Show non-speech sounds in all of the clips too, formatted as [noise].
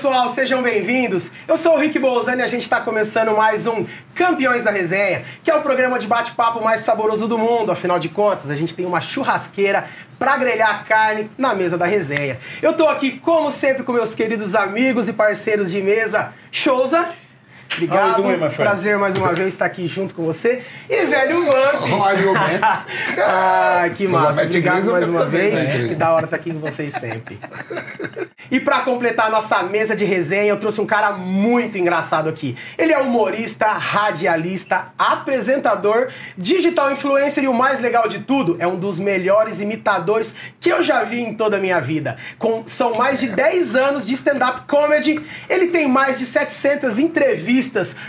pessoal, sejam bem-vindos. Eu sou o Rick Bolzani e a gente está começando mais um Campeões da Resenha, que é o programa de bate-papo mais saboroso do mundo. Afinal de contas, a gente tem uma churrasqueira para grelhar carne na mesa da resenha. Eu tô aqui, como sempre, com meus queridos amigos e parceiros de mesa, Souza. Obrigado, doing, prazer mais uma vez estar aqui junto com você. E velho Vamp. [laughs] Ah, que massa. Obrigado mais uma também, vez. né? Que da hora estar aqui com vocês sempre. E pra completar a nossa mesa de resenha, eu trouxe um cara muito engraçado aqui. Ele é humorista, radialista, apresentador, digital influencer e o mais legal de tudo, é um dos melhores imitadores que eu já vi em toda a minha vida. Com, são mais de 10 anos de stand-up comedy. Ele tem mais de 700 entrevistas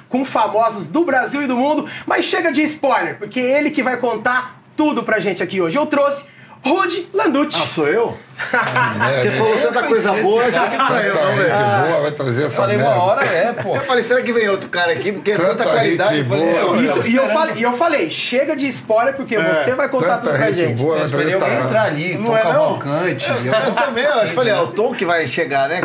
com famosos do Brasil e do mundo. Mas chega de spoiler, porque é ele que vai contar tudo pra gente aqui hoje. Eu trouxe Rudy Landucci. Ah, sou eu? É, [laughs] Você falou tanta coisa boa, já que pra eu, não, Tanta velho. gente boa, vai trazer essa Falei merda. uma hora, é, pô. Eu falei, será que vem outro cara aqui? Porque é tanta Tanta qualidade. Eu falei, boa. "Não, Isso, e eu, falei, e eu falei, chega de spoiler, porque você vai contar Tanta tudo pra gente gente. boa, Eu vai esperei alguém tá- entrar ali, Não Tom é? Cavalcante. [laughs] Eu, eu também, eu acho, falei, é o Tom que vai chegar, né?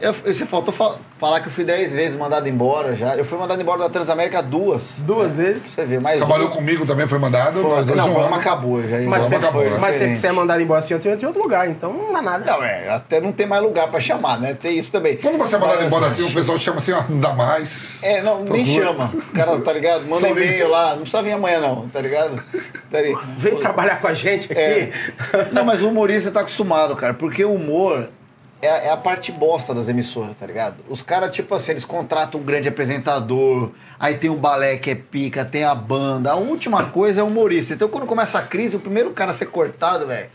Eu, você faltou fa- falar que eu fui 10 vezes mandado embora já. Eu fui mandado embora da Transamérica duas. Duas vezes. Você vê, mais Trabalhou um. comigo também, foi mandado. Nós dois não, o um ano. acabou já. Mas o você, programa foi mas você, diferente. você é mandado embora assim, eu em outro lugar, então não dá nada. Não, é, até não tem mais lugar pra chamar, né? Tem isso também. Quando você é mandado Mas, embora assim, o pessoal chama assim, ó, não dá mais. É, não, nem Procura. chama. Os caras, tá ligado? Manda Só e-mail lá. Não precisa vir amanhã, não, tá ligado? Tá ligado? Vem trabalhar com a gente aqui. É. Não, mas o humorista tá acostumado, cara, porque o humor é, a- é a parte bosta das emissoras, tá ligado? Os caras, tipo assim, eles contratam um grande apresentador, aí tem o balé que é pica, tem a banda. A última coisa é o humorista. Então, quando começa a crise, o primeiro cara a ser cortado, velho,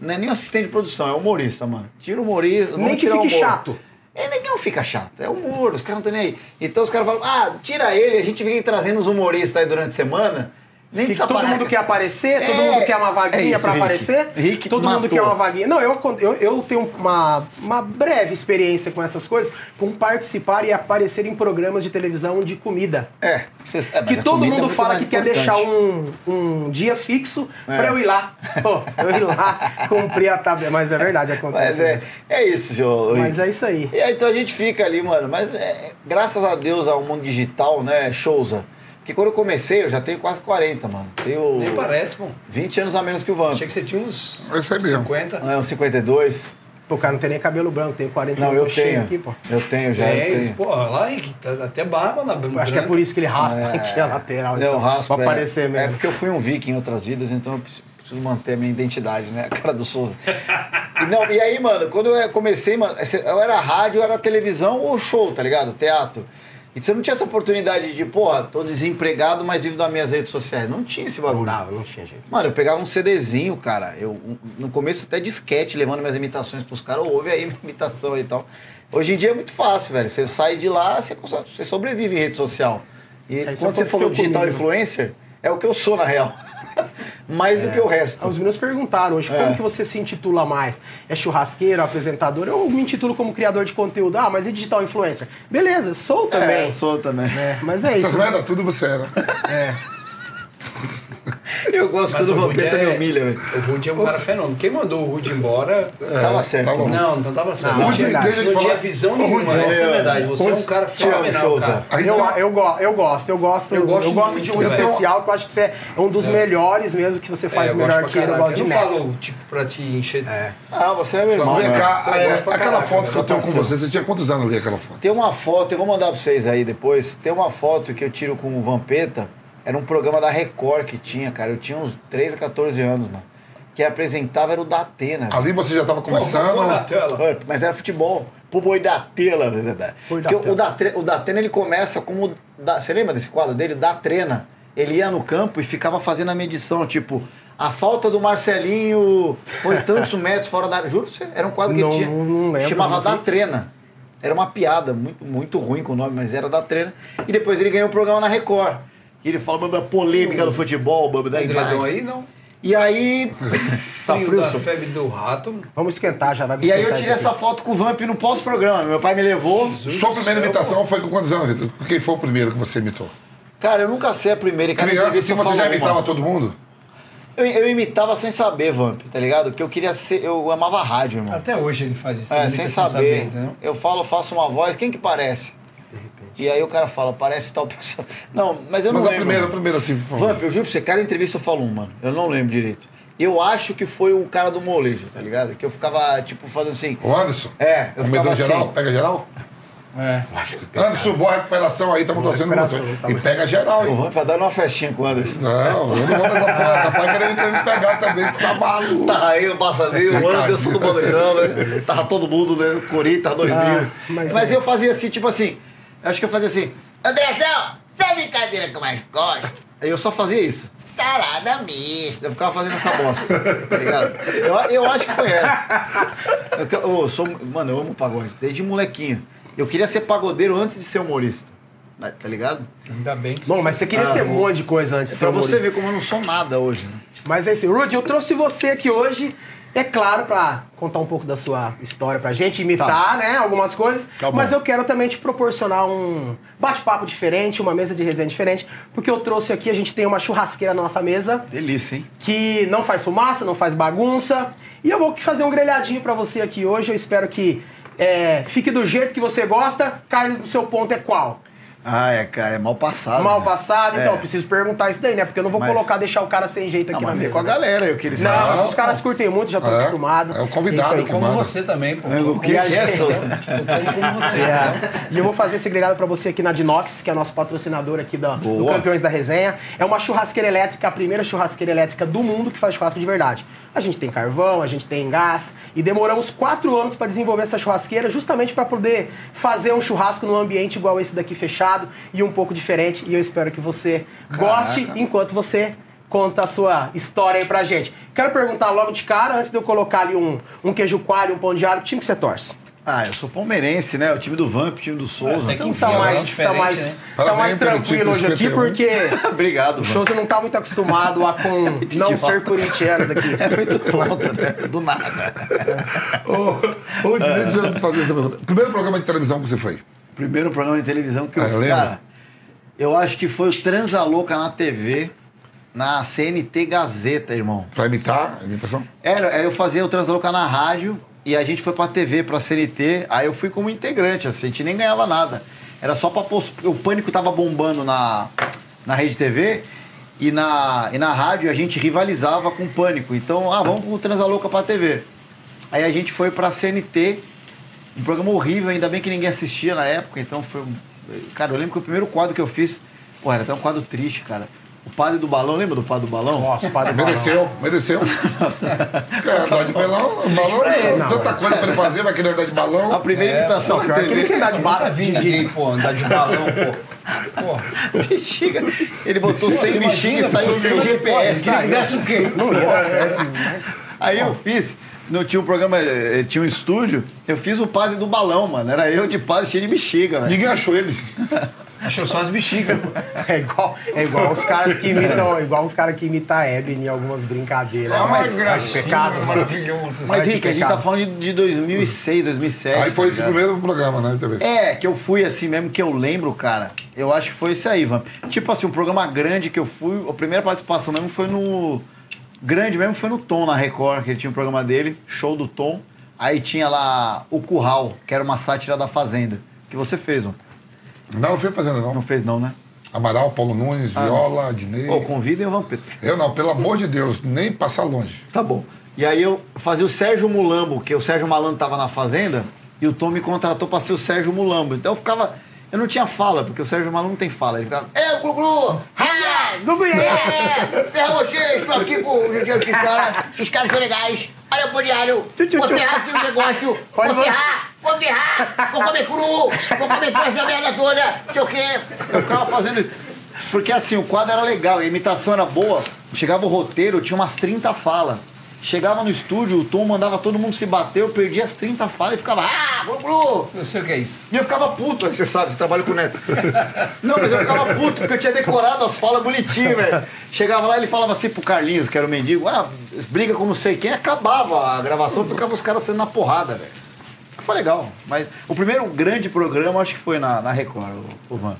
não é nem o assistente de produção, é o humorista, mano. Tira o humorista. Nem que fique chato. É, ninguém fica chato, é humor, os caras não estão nem aí. Então os caras falam, ah, tira ele, a gente vem trazendo os humoristas aí durante a semana. Nem Fica- todo mundo quer aparecer, todo É, mundo quer uma é vaguinha pra Rick. aparecer. Rick todo mundo matou. quer uma vaguinha. Não, eu, eu, eu tenho uma, uma breve experiência com essas coisas, com participar e aparecer em programas de televisão de comida. É, vocês- é, Que todo é mundo muito fala que quer importante. deixar um, um dia fixo É. pra eu ir lá. [laughs] Pô, eu ir lá, cumprir a tabela. Mas é verdade, acontece Mas é, mesmo. é isso, João. Mas é isso aí. E aí, então a gente fica ali, mano. Mas é, graças a Deus ao mundo digital, né, Showza. Porque quando eu comecei, eu já tenho quase 40, mano. Tenho Nem parece, pô. 20 anos a menos que o Vamp. Achei que você tinha uns É isso aí mesmo. 50. É, uns 52. Pô, cara, não tem nem cabelo branco, tem 40 Não, eu cheio tenho. aqui, pô. Eu tenho já. eu É, tenho. pô, lá tá até barba na branca. Acho que é por isso que ele raspa É. aqui a lateral. Não, então, raspa. Pra é- aparecer É mesmo. porque eu fui um viking em outras vidas, então eu preciso preciso manter a minha identidade, né? [laughs] A cara do Souza. E, não, e aí, mano, quando eu comecei, mano, eu era rádio, eu era televisão ou show, tá ligado? Teatro. E você não tinha essa oportunidade de, porra, tô desempregado, mas vivo das minhas redes sociais. Não tinha esse Não bagulho. dava, não tinha jeito. Mano, eu pegava um CDzinho, cara. Eu, um- no começo até disquete, levando minhas imitações pros caras. Ouve aí minha imitação e tal. Hoje em dia é muito fácil, velho. Você sai de lá, você, você sobrevive em rede social. E É, isso quando você falou digital comigo. influencer, é o que eu sou, na real. Mais do que o resto. Os meninos perguntaram hoje, É. como que você se intitula mais? É churrasqueiro, apresentador? Eu me intitulo como criador de conteúdo. Ah, mas e digital influencer? Beleza, sou também. É, sou também. É, mas é isso. merda tudo você era. É. [laughs] [laughs] Eu gosto Mas quando o Vampeta é- me humilha, velho. O Rudy é um cara fenômeno. Quem mandou o Rudy embora... Tava certo. tá bom. Não, não tava certo. Não, Não, Rudy, tinha, eu te não tinha visão nenhuma. Rudy, é é, a verdade. Você é um cara fenomenal, cara. Eu, eu, eu gosto, eu gosto, Eu eu, gosto gosto muito, de um velho. especial que eu acho que você é um dos melhores mesmo que você faz É, eu melhor gosto que ele, eu gosto de neto. Eu não falo, tipo, pra te encher... É. Ah, você é meu irmão. Vem né? cá, Eu é, gosto aquela foto que eu tenho com você, você tinha quantos anos ali aquela foto? Tem uma foto, eu vou mandar pra vocês aí depois. Tem uma foto que eu tiro com o Vampeta. Era um programa da Record que tinha, cara. Eu tinha uns 13 a 14 anos, mano. Quem apresentava era o Datena. velho. Ali você já estava começando. Pô, na tela. Mas era futebol. Pro boi da tela, né, verdade. Boi da Porque o, o Datena ele começa como. Da, você lembra desse quadro dele? Da trena. Ele ia no campo e ficava fazendo a medição, tipo, a falta do Marcelinho foi tantos [laughs] metros fora da área. Juro você, era um quadro que Não- ele tinha. não lembro, chamava não. Da Trena. Era uma piada, muito, muito ruim com o nome, mas era da Trena. E depois ele ganhou o programa na Record. E ele fala, "Bamba, polêmica no futebol, bamba, daí Edredom vai." aí, não. E aí. [laughs] tá Frio da febre do rato. Vamos esquentar, já vai E aí eu tirei essa foto com o Vamp no pós-programa. Meu pai me levou. Sua primeira imitação foi com quantos anos, Vitor? Quem foi o primeiro que você imitou? Cara, eu nunca sei a primeira. e cada Criança, assim, você já imitava uma. todo mundo? Eu, eu imitava sem saber, Vamp, tá ligado? Que eu queria ser. Eu amava rádio, irmão. Até hoje ele faz isso. É, sem saber. entendeu? eu falo, faço uma voz, quem que parece? E aí o cara fala, parece tal pessoa. [laughs] Não, mas eu Mas não a lembro. primeira, a primeira, assim, por favor. Vamp, eu juro pra você, cada entrevista eu falo um, mano. Eu não lembro direito. Eu acho que foi o cara do molejo, tá ligado? Que eu ficava, tipo, fazendo assim. O Anderson. É, eu Comedor ficava geral, assim. pega geral. É. Anderson, boa recuperação aí, estamos torcendo você. tá E pega geral, O hein? Vamp dar uma festinha com o Anderson. Não, eu não vou nessa porra. Capaz querendo querer me pegar também, você tá maluco. Tava aí o Passadinho, o Anderson do Molejão, né? Tava todo mundo, né? O Corinthians 2000. Ah, mas mas é. eu fazia assim, tipo assim. Acho que eu fazia assim. Andrezão, sabe a brincadeira que eu mais gosto? Aí eu só fazia isso. Salada mista. Eu ficava fazendo essa bosta, tá ligado? Eu, eu acho que foi essa. Eu, que- eu sou, mano, eu amo pagode, desde molequinho. Eu queria ser pagodeiro antes de ser humorista, tá tá ligado? Ainda bem que Bom, mas você queria Ah, ser um monte de coisa antes de ser Pra você humorista. ver como eu não sou nada hoje. né? Mas é isso. Rudy, eu trouxe você aqui hoje, é claro, pra contar um pouco da sua história pra gente, imitar, né, algumas coisas. Tá mas eu quero também te proporcionar um bate-papo diferente, uma mesa de resenha diferente, porque eu trouxe aqui, a gente tem uma churrasqueira na nossa mesa, Delícia, hein? que não faz fumaça, não faz bagunça. E eu vou fazer um grelhadinho pra você aqui hoje. Eu espero que é, fique do jeito que você gosta. Carne do seu ponto é qual? Ah, é, cara, é mal passado. Mal né? passado? Então, É. eu preciso perguntar isso daí, né? Porque eu não vou Mas- colocar, deixar o cara sem jeito Não, aqui mas na mesa. com a né? galera aí, o que eles Não, os caras curtem muito, já estão É, acostumados. é o convidado aí. que como manda. você também, pô. O que é, gente- só? Eu como como você. É. E eu vou fazer esse grelhado pra você aqui na Dinox, que é nosso patrocinador aqui da, do. Campeões da Resenha. É uma churrasqueira elétrica, a primeira churrasqueira elétrica do mundo que faz churrasco de verdade. A gente tem carvão, a gente tem gás e demoramos quatro anos pra desenvolver essa churrasqueira, justamente pra poder fazer um churrasco num ambiente igual esse daqui fechado e um pouco diferente. E eu espero que você goste enquanto você conta a sua história aí pra gente. Quero perguntar logo de cara, antes de eu colocar ali um, um queijo coalho, um pão de alho, que time que você torce? Ah, eu sou palmeirense, né? O time do Vamp, o time do Souza. Até que Então tá enfim, é mais, tá mais, né? tá mais tranquilo hoje aqui, 51. porque [laughs] Obrigado, o. Souza não tá muito acostumado a com [laughs] não ser corintianos aqui. [laughs] É muito tonto, né? Do nada. Ô, ô, deixa eu fazer essa pergunta. Primeiro programa de televisão que você foi? Primeiro programa de televisão que eu É, vi, lembra? cara, eu acho que foi o Transa Louca na TV, na CNT Gazeta, irmão. Pra imitar a imitação? Era, eu fazia o Transa Louca na rádio e a gente foi pra TV, pra CNT, aí eu fui como integrante, assim, a gente nem ganhava nada. Era só pra pôr. O pânico tava bombando na, na rede TV e na, e na rádio a gente rivalizava com o pânico. Então, ah, vamos pro Transa Louca pra TV. Aí a gente foi pra CNT, um programa horrível, ainda bem que ninguém assistia na época, então foi. um- Cara, eu lembro que o primeiro quadro que eu fiz, pô, era até um quadro triste, cara. O padre do balão, lembra do padre do balão? Nossa, padre Balão. Mereceu, mereceu. Quer andar de balão? Balão, ele, não. tanta coisa pra ele fazer, vai querer andar de A balão. primeira É, imitação pior que ele TV. quer dar de Nunca barra vi de, ninguém, de, pô, andar de balão, pô. Pô, [laughs] Bexiga. Ele botou sem bexiga e saiu sem GPS. Queria que desse o quê? Certo. Aí eu fiz, não tinha um programa, eh, tinha um estúdio, eu fiz o padre do balão, mano. Era eu de padre cheio de bexiga, velho. Ninguém achou ele. [laughs] Achou só as bexigas. É igual, é igual os caras que imitam, igual os caras que imitam a Hebe em algumas brincadeiras. Ah, mas, mas pecado, maravilhoso. Mas, Rick, a gente tá falando de, de 2006, 2007. Aí foi tá esse ligado? primeiro programa, né, TV? É, que eu fui assim mesmo, que eu lembro, cara. Eu acho que foi esse aí, Van. Tipo assim, um programa grande que eu fui, a primeira participação mesmo foi no. Grande mesmo foi no Tom, na Record, que ele tinha um programa dele, show do Tom. Aí tinha lá o Curral, que era uma sátira da Fazenda. Que você fez, Van. Não, não fui fazendo, Não não. fez, não, né? Amaral, Paulo Nunes, Viola, Adnei. Pô, convidem o Vampeta. Eu não, pelo amor de Deus, nem passar longe. Tá bom. E aí eu fazia o Sérgio Mulambo, que o Sérgio Malandro tava na Fazenda, e o Tom me contratou pra ser o Sérgio Mulambo. Então eu ficava. Eu não tinha fala, porque o Sérgio Malandro não tem fala. Ele ficava. É, Guglu! Ah, Gugu, e aí? É, [laughs] ferra vocês, estou aqui com os caras. Esses caras são legais. Olha o tchu, Vou ferrar aqui o negócio. Pode Vou vo- ferrar, vou ferrar. Vou comer cru. Vou comer cru essa merda toda. Não sei o quê. Eu ficava fazendo isso. Porque assim, o quadro era legal, a imitação era boa. Chegava o roteiro, tinha umas 30 falas. Chegava no estúdio, o Tom mandava todo mundo se bater, eu perdia as 30 falas e ficava, ah, Guglu! Não sei o que é isso. E eu ficava puto, você sabe, você trabalha com o Neto. [laughs] Não, mas eu ficava puto, porque eu tinha decorado as falas bonitinho, velho. Chegava lá, ele falava assim pro Carlinhos, que era o mendigo, ah, briga com não sei quem, acabava a gravação, ficava os caras sendo na porrada, velho. Foi legal, mas o primeiro grande programa acho que foi na, na Record, o, o Van.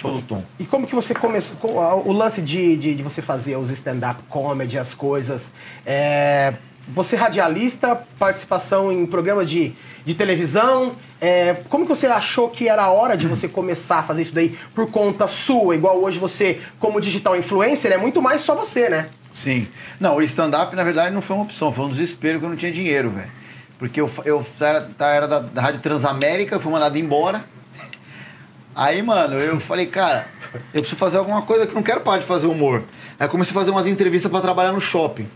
Show do Tom. E como que você começou? O lance de, de, de você fazer os stand-up comedy, as coisas. é, você radialista, participação em programa de, de televisão. é, como que você achou que era a hora de você começar a fazer isso daí por conta sua? Igual hoje você, como digital influencer, é muito mais só você, né? Sim. Não, o stand-up, na verdade, não foi uma opção, foi um desespero que eu não tinha dinheiro, velho. Porque eu, eu era, tá- era da, da Rádio Transamérica, eu fui mandado embora. Aí, mano, eu falei, cara, eu preciso fazer alguma coisa que eu não quero parar de fazer humor. Aí comecei a fazer umas entrevistas pra trabalhar no shopping.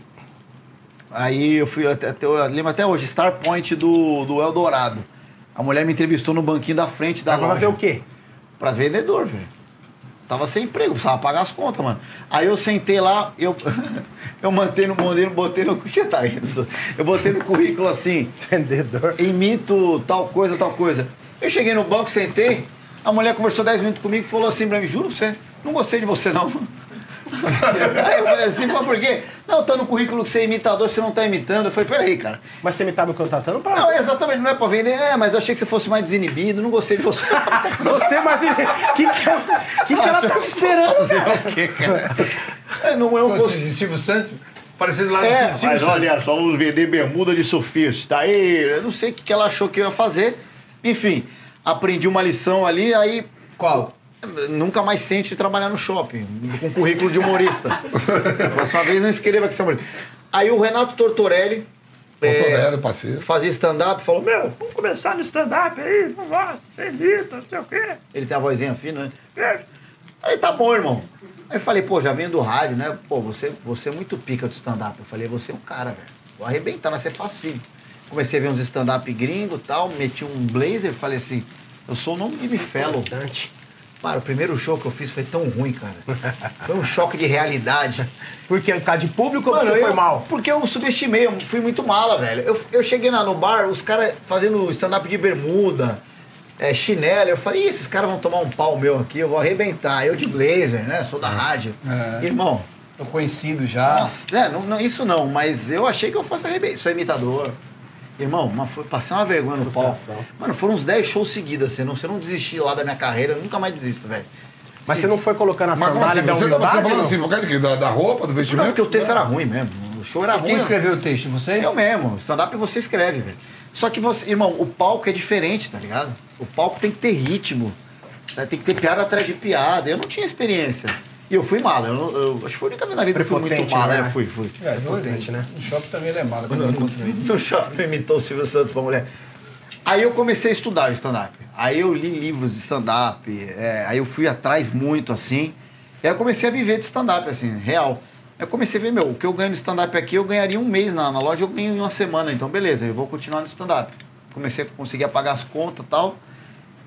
Aí eu fui até, até, eu lembro até hoje, Star Point do, do Eldorado. A mulher me entrevistou no banquinho da frente da Pra loja. fazer o quê? Pra vendedor, velho. Tava sem emprego, precisava pagar as contas, mano. Aí eu sentei lá, eu, [laughs] eu mantei no modelo, botei no. [laughs] Você tá rindo? Eu botei no currículo assim, Vendedor. imito tal coisa, tal coisa. Eu cheguei no banco, sentei, a mulher conversou 10 minutos comigo e falou assim pra mim, juro pra você, não gostei de você não. [laughs] Aí eu falei assim, mas por quê? Não, tá no currículo que você é imitador, você não tá imitando. Eu falei, peraí, cara. Mas você me tava contratando pra. Não, exatamente, não é pra vender, é, mas eu achei que você fosse mais desinibido, não gostei de você. [laughs] Você, mas. O que, que, ela- que, que ela tava esperando, velho? o quê, cara? É, não, não Pô, gostei. Silvio Santos, parecendo lá É, Silvio mas Santos. olha só, vamos vender bermuda de surfista. Aí, eu não sei o que que ela achou que eu ia fazer. Enfim, aprendi uma lição ali, aí Qual? nunca mais tente trabalhar no shopping, com currículo de humorista. [laughs] Próxima vez não escreva que você é humorista. Aí o Renato Tortorelli, é, Tortorelli, parceiro. fazia stand-up, falou, meu, Vamos começar no stand-up aí, não gosta, edita, não sei o quê. ele tem a vozinha fina, né? É, Aí tá bom, irmão. Aí eu falei, pô, já venho do rádio, né? Pô, você, você é muito pica do stand-up. Eu falei, você é um cara, velho. Vou arrebentar, vai ser facinho. Comecei a ver uns stand-up gringo e tal, meti um blazer, falei assim, eu sou o nome de Fellow. Importante. Cara, o primeiro show que eu fiz foi tão ruim, cara. Foi um choque de realidade. [laughs] Porque por causa de público ou Mano, você foi eu- mal? Porque eu subestimei, eu fui muito mala, velho. Eu, eu cheguei lá no bar, os caras fazendo stand-up de bermuda, é, chinelo. Eu falei, "Ih, esses caras vão tomar um pau meu aqui, eu vou arrebentar. Eu de blazer, né? Sou da rádio. É. Irmão, Tô conhecido já. nossa, é, não, não, isso não, mas eu achei que eu fosse arrebentar. Sou imitador. Irmão, foi, passei uma vergonha no. Frustração. Mano, foram uns 10 shows seguidos, assim. Não, se eu não desistir lá da minha carreira, eu nunca mais desisto, velho. Mas você não foi colocando a Mas como sandália assim? da Você, tá, você humildade? falando não? assim, por causa? Da, da roupa, do Não, vestimento? porque o texto era ruim mesmo. O show era ruim. Quem escreveu o texto? Você? Eu mesmo, stand-up você escreve, velho. Só que você, irmão, o palco é diferente, tá ligado? O palco tem que ter ritmo, tá? tem que ter piada atrás de piada. Eu não tinha experiência. E eu fui mala. Eu, eu- acho que foi a única vez na vida que eu fui muito Prepotente, mala. né? né? Fui, fui. É, duas Potente, vezes. né? No shopping também ele é mala. quando eu encontro ele. No shopping imitou o Silvio Santos pra mulher. Aí eu comecei a estudar o stand-up. Aí eu li livros de stand-up. é, aí eu fui atrás muito, assim. E aí eu comecei a viver de stand-up, assim, real. Aí eu comecei a ver, meu, o que eu ganho no stand-up aqui, eu ganharia um mês na, na loja, eu ganho em uma semana. Então, beleza, eu vou continuar no stand-up. Comecei a conseguir pagar as contas e tal.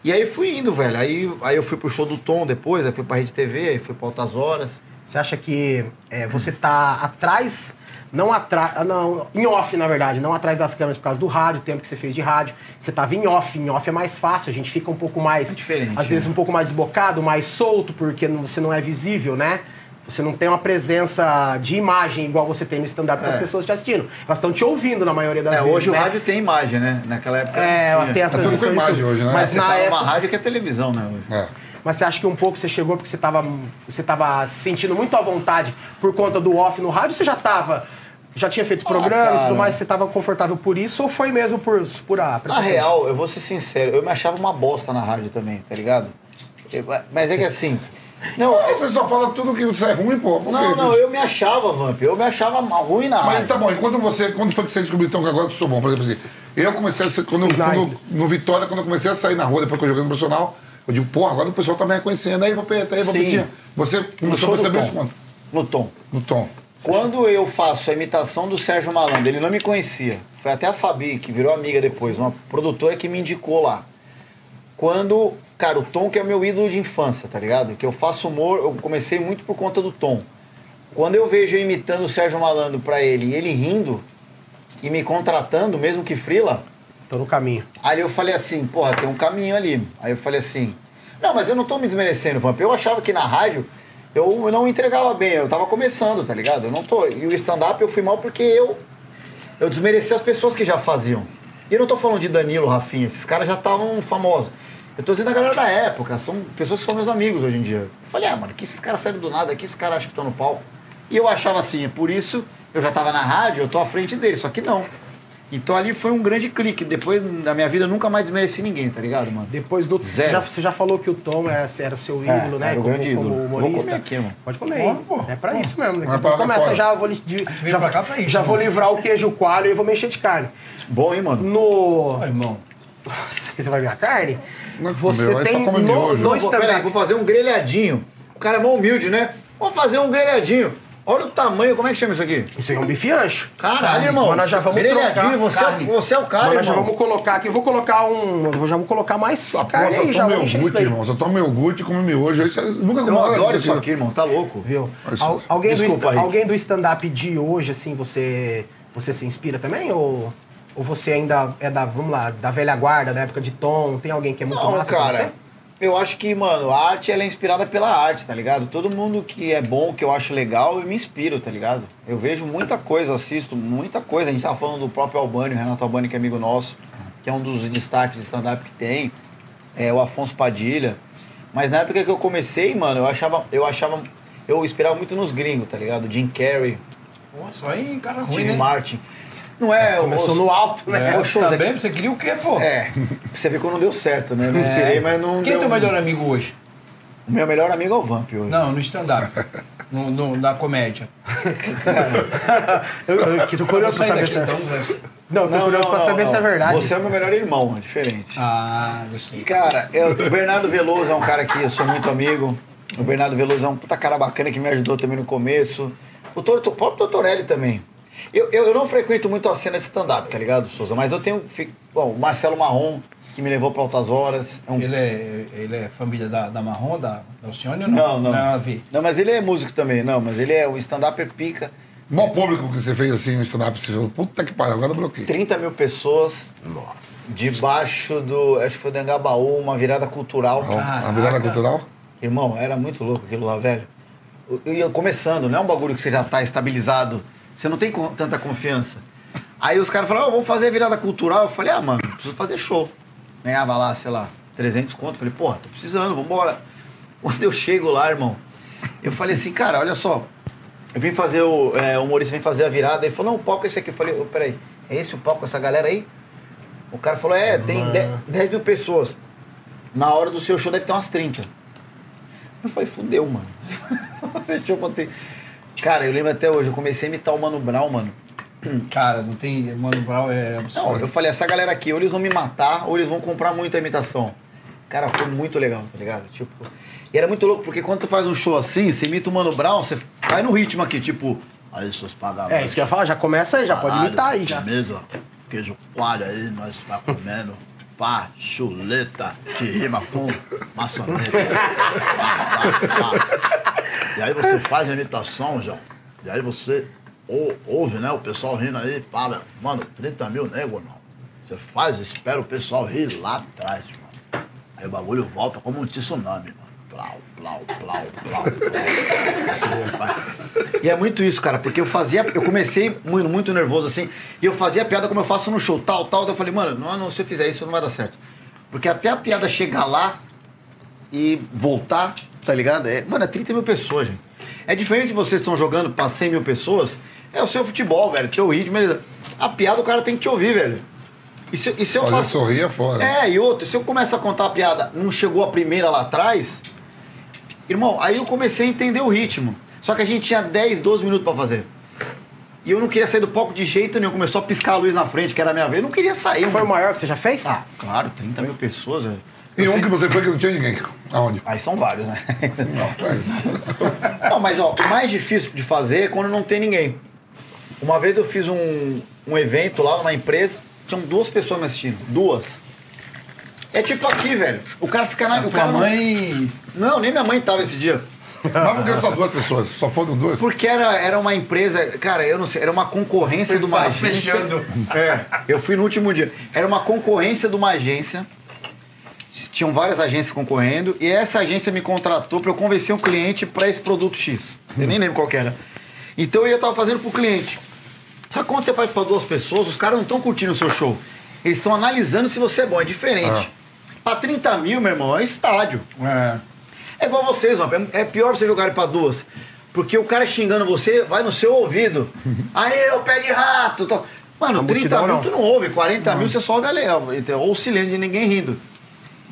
E aí fui indo, velho. Aí, aí eu fui pro show do Tom depois, aí fui pra Rede TV, aí fui pra Altas Horas. Você acha que é, você tá atrás, não atrás, não, em off, na verdade, não atrás das câmeras por causa do rádio, o tempo que você fez de rádio. Você tava em off, em off é mais fácil, a gente fica um pouco mais, É diferente, às vezes né? um pouco mais desbocado, mais solto, porque você não é visível, né? Você não tem uma presença de imagem igual você tem no stand-up as É. pessoas te assistindo. Elas estão te ouvindo na maioria das É, vezes. hoje né? o rádio tem imagem, né? Naquela época. É, elas têm as Tá tudo com e imagem hoje, né? Mas Você na tá época. numa rádio que é televisão, né? É. Mas você acha que um pouco você chegou porque você tava, você tava se sentindo muito à vontade por conta do off no rádio? Você já tava. Já tinha feito programa e cara. tudo mais, você tava confortável por isso ou foi mesmo por, por a Na real, eu vou ser sincero, eu me achava uma bosta na rádio também, tá ligado? Eu- mas é que assim. Não, Você só fala tudo que você é ruim, pô. Por não, quê? não, eu me achava, Vamp, eu me achava ruim na Mas rádio. tá bom, e quando você. Quando foi que você descobriu então que agora eu sou bom? Por exemplo assim, eu comecei a ser. Quando, quando, no Vitória, quando eu comecei a sair na rua, depois que eu joguei no profissional, eu digo, pô, agora o pessoal tá me reconhecendo. Aí, Papeta, aí, Sim. Papetinha. Você No começou a perceber Tom. isso quando? No tom. No tom. Quando eu faço a imitação do Sérgio Malandro, ele não me conhecia. Foi até a Fabi, que virou amiga depois, uma produtora que me indicou lá. Quando, cara, o Tom que é o meu ídolo de infância, tá ligado? Que eu faço humor, eu comecei muito por conta do Tom. Quando eu vejo eu imitando o Sérgio Malandro pra ele e ele rindo e me contratando, mesmo que frila, Tô no caminho. Aí eu falei assim, porra, tem um caminho ali. Aí eu falei assim, não, mas eu não tô me desmerecendo, Vamp. Eu achava que na rádio eu, eu não entregava bem, eu tava começando, tá ligado? Eu não tô. E o stand-up eu fui mal porque eu, eu desmereci as pessoas que já faziam. E eu não tô falando de Danilo, Rafinha, esses caras já estavam famosos. Eu tô dizendo a galera da época, são pessoas que são meus amigos hoje em dia. Eu falei, ah, mano, que esses caras saíram do nada, que esses caras acham que estão no palco. E eu achava assim, é por isso eu já tava na rádio, eu tô à frente deles, só que não. Então ali foi um grande clique. Depois, na minha vida, eu nunca mais desmereci ninguém, tá ligado, mano? Depois do. Você Zero. já, você já falou que o Tom era, era o seu É, ídolo, né? era o como, grande como ídolo. Vou humorista. comer aqui, mano. Pode comer, hein? É pra isso mesmo. Daqui a pouco começa fora. já, vou, li- de- já, pra cá pra isso, já vou livrar o queijo coalho e vou mexer de carne. Bom, hein, mano? No. Irmão. [laughs] Você vai ver a carne? Não, Você meu, aí só tem no, no Vou, peraí, vou fazer um grelhadinho. O cara é mó humilde, né? Vou fazer um grelhadinho. Olha o tamanho, como é que chama isso aqui? Isso aí é um bife ancho. Caralho, irmão. Mas nós já vamos Grelhadinho, trocar você, é- carne. você é o cara, Mas nós já vamos colocar aqui. Vou colocar um. Eu já vou colocar mais Ah, carne aí, só já toma vou encher isso iogurte, daí. irmão. Só toma iogurte e come miojo. Aí você nunca Eu adoro isso aqui, irmão. Tá louco. Viu? Mas- Al- alguém, do, Desculpa, esta- Rick. alguém do stand-up de hoje, assim, você, você se inspira também? Ou, ou você ainda é da, vamos lá, da velha guarda, da época de Tom? Tem alguém que é muito Não, massa pra cara. você? Eu acho que, mano, a arte ela é inspirada pela arte, tá ligado? Todo mundo que é bom, que eu acho legal, eu me inspiro, tá ligado? Eu vejo muita coisa, assisto muita coisa. A gente tava falando do próprio Albani, o Renato Albani, que é amigo nosso, que é um dos destaques de stand-up que tem. É o Afonso Padilha. Mas na época que eu comecei, mano, eu achava. Eu achava. Eu inspirava muito nos gringos, tá ligado? Jim Carrey, só aí, cara ruim, Steve né? Martin. Não é, Começou os- no alto, né? É, show, tá? Você queria o quê, pô? É, você vê que não deu certo, né? Eu me inspirei, É. mas não Quem é teu melhor amigo hoje? O meu melhor amigo é o Vamp hoje. Não, no stand-up. [laughs] no, no- na comédia. Eu, eu, que tô curioso pra saber se é... então, né? Não, tô curioso pra saber se é verdade. Você é o meu melhor irmão, é diferente. Ah, gostei. Cara, eu- o Bernardo Veloso é um cara que eu sou muito amigo. O Bernardo Veloso é um puta cara bacana que me ajudou também no começo. O, Tor- o próprio Tortorelli também. Eu, eu, eu não frequento muito a cena de stand-up, tá ligado, Souza? Mas eu tenho. Bom, o Marcelo Marrom, que me levou pra altas horas. É um Ele é, ele é família da, da Marrom, da, da Alcione ou não? Não, não. Ver. Não, mas ele é músico também, não, mas ele é o stand-upper pica. Mó público que você fez assim no stand-up, você falou, puta que pariu, agora eu bloqueei. 30 mil pessoas Nossa. debaixo do. Acho que foi do Engabaú, uma virada cultural. Ó, A virada cultural? Irmão, era muito louco aquilo lá, velho. Eu ia começando, não é um bagulho que você já tá estabilizado. Você não tem tanta confiança. Aí os caras falaram, ó, vamos fazer virada cultural. Eu falei, ah, mano, preciso fazer show. Ganhava lá, sei lá, 300 conto. Eu falei, porra, tô precisando, vambora. Quando eu chego lá, irmão, eu falei assim, cara, olha só. Eu vim fazer o. É, o humorista vem fazer a virada. Ele falou, não, o palco é esse aqui. Eu falei, ô, peraí, é esse o palco, essa galera aí? O cara falou, é, tem 10 10 mil pessoas. Na hora do seu show deve ter umas 30. Eu falei, fudeu, mano. [laughs] Deixa eu botei. Cara, eu lembro até hoje, eu comecei a imitar o Mano Brown, mano. [clears throat] Cara, não tem. Mano Brown é Não, absurdo. eu falei, essa galera aqui, ou eles vão me matar, ou eles vão comprar muita imitação. Cara, foi muito legal, tá ligado? Tipo. E era muito louco, porque quando tu faz um show assim, você imita o Mano Brown, você vai no ritmo aqui, tipo. Aí, seus pagamentos. É, isso que eu ia falar, já começa aí, já pode imitar aí já. Mesa, queijo coalho aí, nós vai comendo. Pá, chuleta, que rima com maçaneta. [laughs] Pá, pá, pá. E aí você faz a imitação, João. E aí você ou- ouve, né, o pessoal rindo aí, velho. mano, 30 mil nego, irmão. Você faz, espera o pessoal rir lá atrás, irmão. Aí o bagulho volta como um tsunami, mano. Plau, plau, plau, plau, plau. Assim, vai. E é muito isso, cara, porque eu fazia. Eu comecei muito, muito nervoso assim, e eu fazia piada como eu faço no show, tal, tal. Eu falei, mano, não, não, se eu fizer isso não vai dar certo. Porque até a piada chegar lá e voltar, tá ligado? É, mano, é 30 mil pessoas, gente. É diferente de vocês estão jogando pra 100 mil pessoas, é o seu futebol, velho, teu ritmo. ele- A piada o cara tem que te ouvir, velho. E se, e se eu faço. sorrir é foda. É, e outro, se eu começo a contar a piada, não chegou a primeira lá atrás, irmão, aí eu comecei a entender o ritmo. Só que a gente tinha 10, 12 minutos pra fazer. E eu não queria sair do palco de jeito nenhum. Começou a piscar a luz na frente, que era a minha vez. Eu não queria sair. Foi o maior que você já fez? Ah, claro, 30 mil pessoas. velho. E Eu um sei- que você foi que não tinha ninguém. Aonde? Aí são vários, né? Não, peraí. [laughs] Não, mas ó, o mais difícil de fazer é quando não tem ninguém. Uma vez eu fiz um, um evento lá numa empresa, tinham duas pessoas me assistindo. Duas. É tipo aqui, velho. O cara fica na. A O tua cara não- mãe. Não, nem minha mãe tava esse dia. Mas por que só duas pessoas? Só foram duas? Porque era, era uma empresa, cara, eu não sei, era uma concorrência de uma Tava agência. fechando. É, eu fui no último dia. Era uma concorrência de uma agência. Tinham várias agências concorrendo e essa agência me contratou para eu convencer um cliente para esse produto X. Eu nem lembro qual que era. Então eu tava fazendo pro cliente. Só que quando você faz para duas pessoas, os caras não estão curtindo o seu show. Eles estão analisando se você é bom, é diferente. Pra 30 mil, meu irmão, é estádio. É. É igual vocês, mano. É é pior você jogar pra duas. Porque o cara xingando você vai no seu ouvido. [laughs] Aí, o pé de rato. Tal. Mano, A 30 multidão, mil não. tu não ouve, 40 mil você só ouve a leão. Ou o silêncio de ninguém rindo.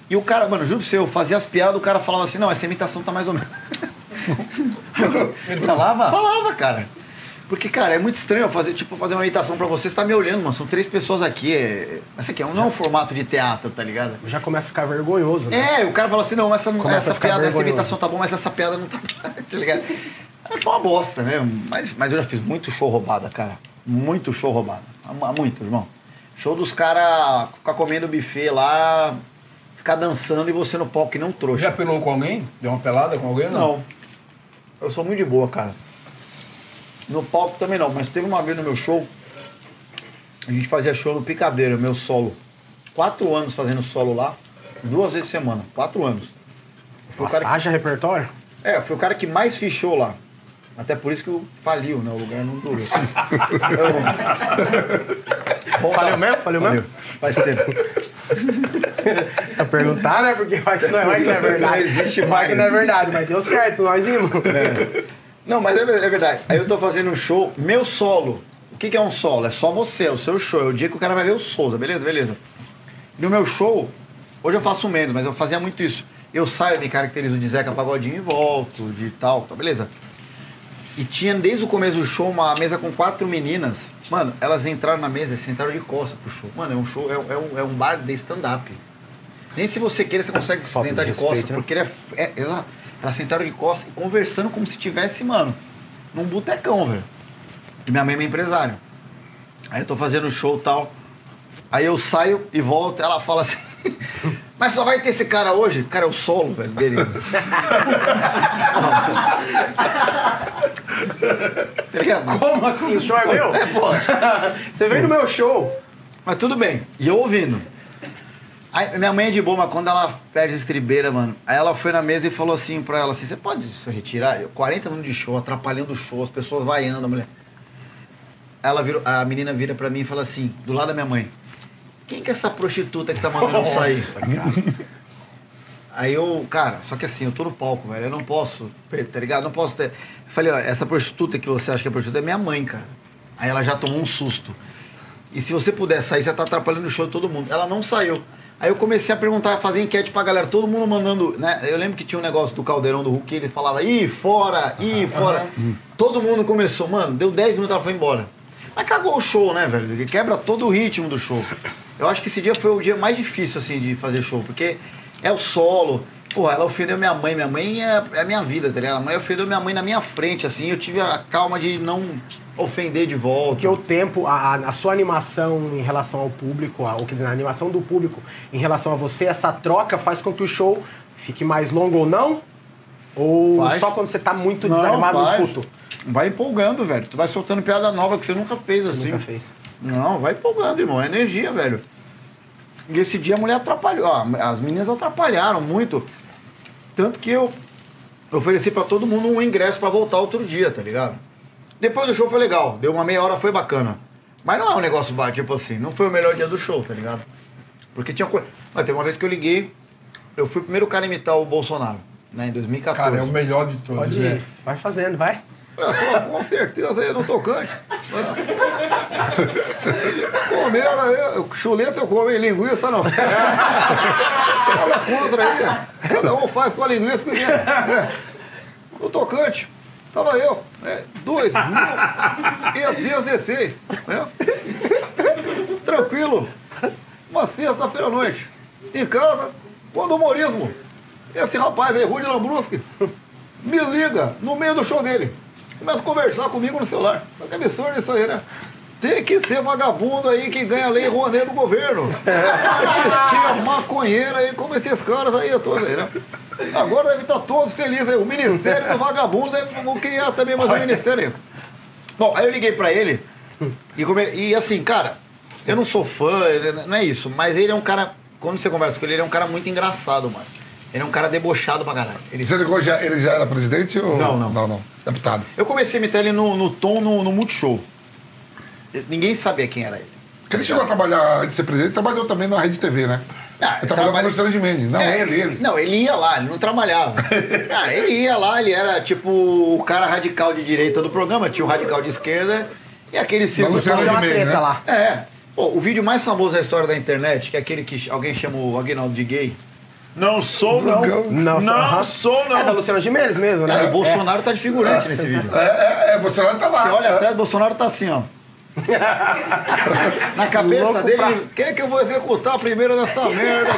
E o cara, mano, juro pra você, eu fazia as piadas, o cara falava assim, não, essa imitação tá mais ou menos. [laughs] Ele falava? Falava, cara. Porque, cara, é muito estranho eu fazer, tipo, fazer uma imitação pra você, você tá me olhando, mano. São três pessoas aqui. É... Essa aqui é um, não é um formato de teatro, tá ligado? Já começa a ficar vergonhoso, né? É, o cara fala assim, não, essa, Começa essa piada, essa vergonhoso. imitação tá bom, mas essa piada não tá [laughs] tá ligado? Aí Foi uma bosta, né? Mas, mas eu já fiz muito show roubada, cara. Muito show roubada. Há Muito, irmão. Show dos caras ficar comendo buffet lá, ficar dançando e você no palco que não trouxa. Já pelou com alguém? Deu uma pelada com alguém? Não. Eu sou muito de boa, cara. No palco também não, mas teve uma vez no meu show, a gente fazia show no Picadeira, meu solo. Quatro anos fazendo solo lá, duas vezes por semana. Quatro anos. Foi que- Passagem, repertório? é, foi o cara que mais fichou lá. Até por isso que eu faliu, né? O lugar não durou. [laughs] Eu- Faleu mesmo? Faleu mesmo? Faz tempo. Pra perguntar, né? Porque vai que não é, vai que não é verdade. Não existe vai mais. que não é verdade, mas deu certo, nós íamos. Não, mas é, é verdade. Aí eu tô fazendo um show, meu solo. O que, que é um solo? É só você, é o seu show. É o dia que o cara vai ver o Souza, beleza? Beleza. No meu show, hoje eu faço menos, mas eu fazia muito isso. Eu saio, me caracterizo de Zeca Pagodinho e volto, de tal, tá, beleza? E tinha desde o começo do show uma mesa com quatro meninas. Mano, elas entraram na mesa e sentaram de costas pro show. Mano, é um show, é, um- é um, é um bar de stand-up. Nem se você queira, você consegue Falta sentar de de, costas, respeito, né? porque ele é, é. Exato. Elas sentaram de costas e conversando como se tivesse, mano, num botecão, velho. E minha mãe é minha empresária. Aí eu tô fazendo show e tal. Aí eu saio e volto, ela fala assim. [laughs] Mas só vai ter esse cara hoje? Cara, é o solo, velho, dele. Como assim? O show é meu? É, pô. Você veio no meu show. Mas tudo bem. E eu ouvindo. Aí, minha mãe é de boa, mas quando ela perde a estribeira, mano, aí ela foi na mesa e falou assim pra ela assim, você pode se retirar? Eu, 40 minutos de show, atrapalhando o show, as pessoas vaiando, a mulher. Ela virou, a menina vira pra mim e fala assim, do lado da minha mãe, quem que é essa prostituta que tá mandando eu sair? Nossa, cara. Aí eu, cara, só que assim, eu tô no palco, velho, eu não posso, tá ligado? Não posso ter. Eu falei, ó, essa prostituta que você acha que é prostituta é minha mãe, cara. Aí ela já tomou um susto. E se você puder sair, você tá atrapalhando o show de todo mundo. Ela não saiu. Aí eu comecei a perguntar, fazer enquete pra galera, todo mundo mandando, né? Eu lembro que tinha um negócio do caldeirão do Hulk, ele falava, ih, fora, ih, fora. Todo mundo começou, mano, deu 10 minutos, ela foi embora. Mas cagou o show, né, velho? Quebra todo o ritmo do show. Eu acho que esse dia foi o dia mais difícil, assim, de fazer show, porque é o solo. Pô, ela ofendeu minha mãe. Minha mãe é, é a minha vida, tá ligado? A mãe ofendeu minha mãe na minha frente, assim. Eu tive a calma de não ofender de volta. Porque o tempo, a, a- sua animação em relação ao público, a, ou quer dizer, a animação do público em relação a você, essa troca faz com que o show fique mais longo ou não? Ou Faz. só quando você tá muito Não, desanimado faz. no puto? Vai empolgando, velho. Tu vai soltando piada nova que você nunca fez, Você assim. nunca fez. Não, vai empolgando, irmão. É energia, velho. E esse dia a mulher atrapalhou. ó, as meninas atrapalharam muito. Tanto que eu ofereci pra todo mundo um ingresso pra voltar outro dia, tá ligado? Depois do show foi legal. Deu uma meia hora, foi bacana. Mas não é um negócio tipo assim. Não foi o melhor dia do show, tá ligado? Porque tinha coisa. Mas tem uma vez que eu liguei. Eu fui o primeiro cara a imitar o Bolsonaro, né? Em 2014. Cara, é o melhor de todos. Pode né? ir. Vai fazendo, vai. Olha só, com certeza aí no tocante. Comeram aí, chuleta eu como, hein? Linguiça não. Nada contra aí. Cada um faz com a linguiça que quer. É. No tocante, tava eu, né? 2016, né? Tranquilo. Uma sexta-feira à noite. Em casa, quando o humorismo. Esse rapaz aí, Rudi Lambruschi, me liga no meio do show dele. Começa a conversar comigo no celular. Mas que absurdo isso aí, né? Tem que ser vagabundo aí que ganha lei Rouanet do governo. [laughs] Artistinha maconheira aí, como esses caras aí, todos aí, né? Agora deve estar todos felizes aí. O Ministério do Vagabundo deve criar também mais um ministério aí. Bom, aí eu liguei pra ele e, come... e assim, cara, eu não sou fã, não é isso, mas ele é um cara, quando você conversa com ele, ele é um cara muito engraçado, mano. Ele é um cara debochado pra caralho. Ele Você ligou já, ele já era presidente ou. Não, não. Não, não. Deputado. Eu comecei a imitar ele no, no tom no, no Multishow. Ninguém sabia quem era ele. Porque ele chegou a trabalhar, antes de ser presidente, trabalhou também na Rede TV, né? Ah, Ele trabalhava com o Luciano Gimenez. Não, É, ele, ele. Não, ele ia lá, ele não trabalhava. [laughs] ah, ele ia lá, ele era tipo o cara radical de direita do programa, tinha o radical de esquerda e aquele círculo. Deu uma treta né? lá. É. Pô, o vídeo mais famoso da história da internet, que é aquele que alguém chama o Aguinaldo de gay. Não sou, não. Não, só- aham. sou, não. É da Luciana Gimenez mesmo, né? É, o Bolsonaro tá de figurante nesse vídeo. É, é, é, Bolsonaro tá lá. Você olha atrás, o Bolsonaro tá assim, ó. Na cabeça Louco dele, pra- quem é que eu vou executar primeiro nessa merda?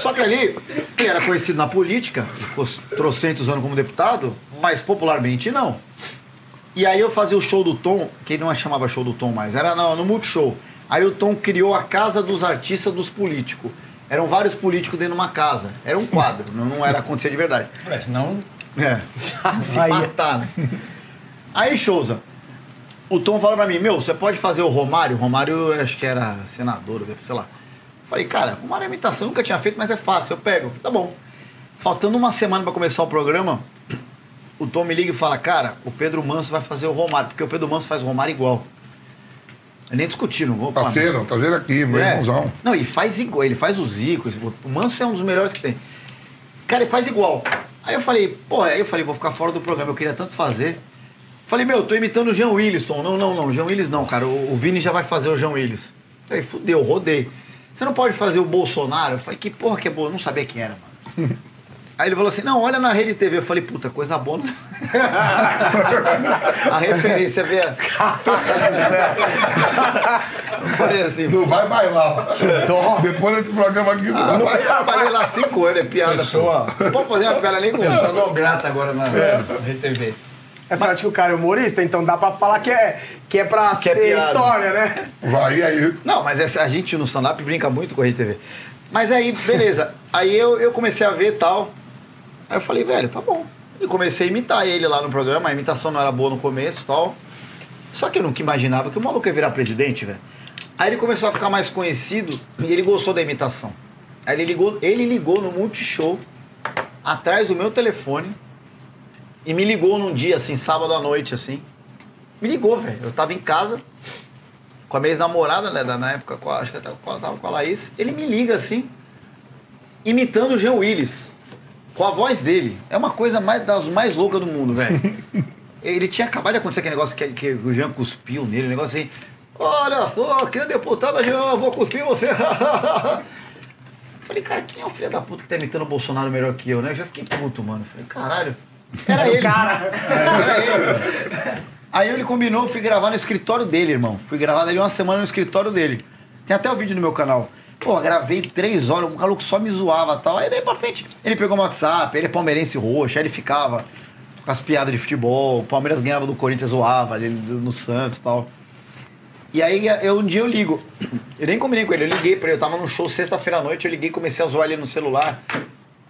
Só que ali, ele era conhecido na política, ficou trocentos anos como deputado, mas popularmente não. E aí eu fazia o show do Tom, que não chamava show do Tom mais, era no, no Multishow. Aí o Tom criou a Casa dos Artistas dos Políticos. Eram vários políticos dentro de uma casa. Era um quadro, não, não era acontecer de verdade. É, senão É. [laughs] Se Aí. matar, né? Aí, Souza, o Tom falou pra mim, meu, você pode fazer o Romário? O Romário, acho que era senador, sei lá. Falei, cara, Romário é imitação, nunca tinha feito, mas é fácil, eu pego. Tá bom. Faltando uma semana pra começar o programa, o Tom me liga e fala, cara, o Pedro Manso vai fazer o Romário, porque o Pedro Manso faz o Romário igual. Eu nem discuti, não vou falar. Parceiro, trazendo aqui, meu É. irmãozão. Não, e faz igual, ele faz o Zico. O Manso é um dos melhores que tem. Cara, ele faz igual. Aí eu falei, pô, aí eu falei, vou ficar fora do programa, eu queria tanto fazer. Falei, meu, eu tô imitando o Jean Williston. Não, não, não, Jean Willis não, cara. O, o Vini já vai fazer o Jean Willis. Aí fudeu, rodei. Você não pode fazer o Bolsonaro? Eu falei, que porra que é boa? Eu não sabia quem era, mano. [laughs] Aí ele falou assim, não, olha na rede TV. Eu falei, puta, coisa boa. [laughs] A referência veio. Eu falei assim, Não vai bailar. Depois desse programa aqui, não vai eu bailar. trabalhei lá cinco anos, é piada. Pessoa- Não pode fazer uma piada nem com pessoa não grata agora na RTV. É sorte que o cara é humorista, então dá pra falar que é, que é pra Que é ser piada. história, né? Vai, e aí? Não, mas essa- a gente no stand-up brinca muito com a RTV. Mas aí, beleza. Aí eu, eu comecei a ver tal. Aí eu falei, velho, tá bom. E comecei a imitar ele lá no programa. A imitação não era boa no começo tal. Só que eu nunca imaginava que o maluco ia virar presidente, velho. Aí ele começou a ficar mais conhecido e ele gostou da imitação. Aí ele ligou, ele ligou no Multishow, atrás do meu telefone, e me ligou num dia, assim, sábado à noite, assim. Me ligou, velho. Eu tava em casa, com a minha ex-namorada, né, na época, com a- acho que eu tava com a Laís. Ele me liga assim, imitando o Jean Willis, com a voz dele. É uma coisa mais, das mais loucas do mundo, velho. [laughs] Ele tinha acabado de acontecer aquele negócio que, que o Jean cuspiu nele, um negócio assim. Olha só, que deputada Jean, eu vou cuspir você. [laughs] Falei, cara, quem é o filho da puta que tá imitando o Bolsonaro melhor que eu, né? Eu já fiquei puto, mano. Falei, caralho. Era [laughs] ele. Cara. Era ele. Aí ele combinou, eu fui gravar no escritório dele, irmão. Fui gravar dele uma semana no escritório dele. Tem até o vídeo no meu canal. Pô, gravei três horas, o maluco só me zoava e tal. Aí daí pra frente, ele pegou meu WhatsApp, ele é palmeirense roxo, aí ele ficava com as piadas de futebol, o Palmeiras ganhava do Corinthians, zoava, ele no Santos e tal. E aí eu, um dia eu ligo. Eu nem combinei com ele, eu liguei pra ele, eu tava num show sexta-feira à noite, eu liguei comecei a zoar ele no celular.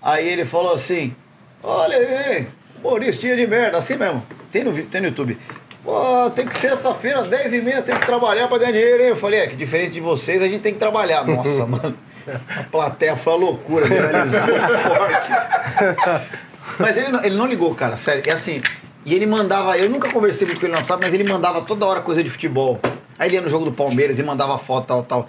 Aí ele falou assim, olha aí, humoristinha de merda, assim mesmo. Tem no, tem no YouTube. Pô, tem que sexta-feira, 10 e meia, tem que trabalhar pra ganhar dinheiro, hein? Eu falei, é que diferente de vocês, a gente tem que trabalhar. [laughs] Nossa, mano. A plateia foi uma loucura, viralizou forte. [laughs] Mas ele não, ele não ligou, cara, sério. É assim, e ele mandava, eu nunca conversei muito com ele no WhatsApp, mas ele mandava toda hora coisa de futebol. Aí ele ia no jogo do Palmeiras e mandava foto, tal, tal.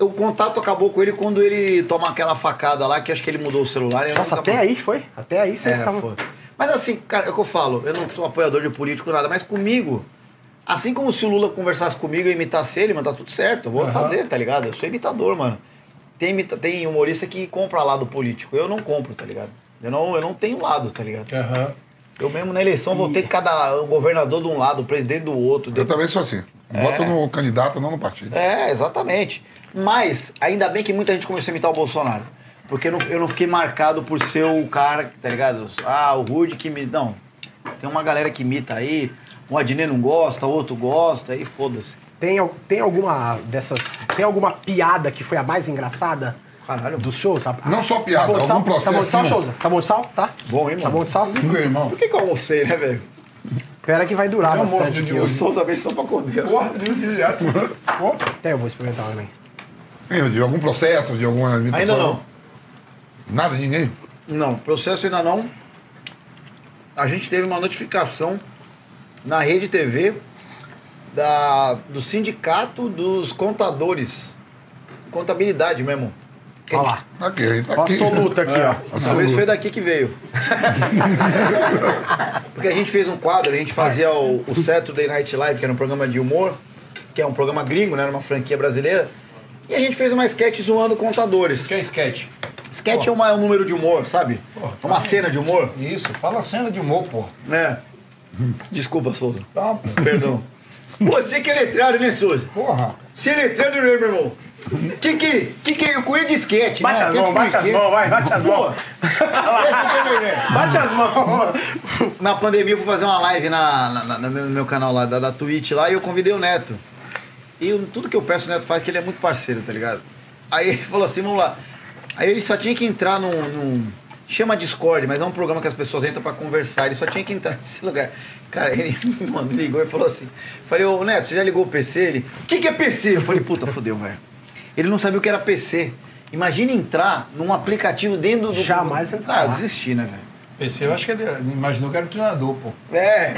O contato acabou com ele quando ele toma aquela facada lá, que acho que ele mudou o celular. Nossa, até aí foi? Até aí vocês é, estavam. Mas assim, cara, é o que eu falo, eu não sou apoiador de político nada, mas comigo, assim como se o Lula conversasse comigo e imitasse ele, mano, tá tudo certo, eu vou fazer, tá ligado? Eu sou imitador, mano. Tem, imita- tem humorista que compra lado político, eu não compro, tá ligado? Eu não, eu não tenho lado, tá ligado? Aham. Eu mesmo na eleição votei cada governador de um lado, o presidente do outro. Eu também sou assim. Voto no candidato, não no partido. É, exatamente. Mas, ainda bem que muita gente começou a imitar o Bolsonaro. Porque eu não, eu não fiquei marcado por ser o cara, tá ligado? Ah, o Rude que me. Não. Tem uma galera que imita aí, um Adnet não gosta, o outro gosta, aí foda-se. Tem, tem alguma dessas. Tem alguma piada que foi a mais engraçada Caralho. dos shows? sabe? Não só piada, tá bom algum sal? Tá bom de sal. Souza? Tá bom de sal? Tá? Bom, hein, Tá mano? bom de sal? Meu irmão. Por que, que eu almocei, né, velho? Pera que vai durar Eu bastante de aqui. O. Souza veio só pra comer. Porra, Deus direto. Até eu vou experimentar também. Hein, De algum processo, de alguma imitação? Ainda não. Nada, ninguém? Não, processo ainda não. A gente teve uma notificação na Rede TV da, do Sindicato dos Contadores. contabilidade mesmo. Olha lá. Aqui, tá aqui. Absoluta aqui, ó. Talvez foi daqui que veio. [laughs] Porque a gente fez um quadro, a gente fazia o, o Saturday Night Live, que era um programa de humor, que é um programa gringo, né? Era uma franquia brasileira. E a gente fez uma sketch zoando contadores. Que é sketch? Sketch é uma- um número de humor, sabe? É uma cena de humor. Isso, fala cena de humor, pô. É. [laughs] Desculpa, Souza. Tá, pô. Perdão. Você que é letrado, né, Souza? Porra. Você é letrado, né, meu irmão? Que que, que que eu conheço de sketch, Bate né? as mãos, bate as mãos, vai, bate as mãos. é. Bate as mãos. Na pandemia eu fui fazer uma live na, na- na- no meu, no meu canal lá, da, da Twitch lá, e eu convidei o Neto. E eu- tudo que eu peço o Neto faz, que ele é muito parceiro, tá ligado? Aí ele falou assim, vamos lá. Aí ele só tinha que entrar num... num- chama Discord, mas é um programa que as pessoas entram pra conversar, ele só tinha que entrar [laughs] nesse lugar. Cara, ele [laughs] mano, ligou e falou assim, falei, ô Neto, você já ligou o PC? Ele, o que, que é PC? Eu falei, puta, fodeu, velho. Ele não sabia o que era PC. Imagina entrar num aplicativo dentro do... Jamais entrar Ah, eu desisti, né, velho? PC, eu acho que ele imaginou que era o treinador, pô. É,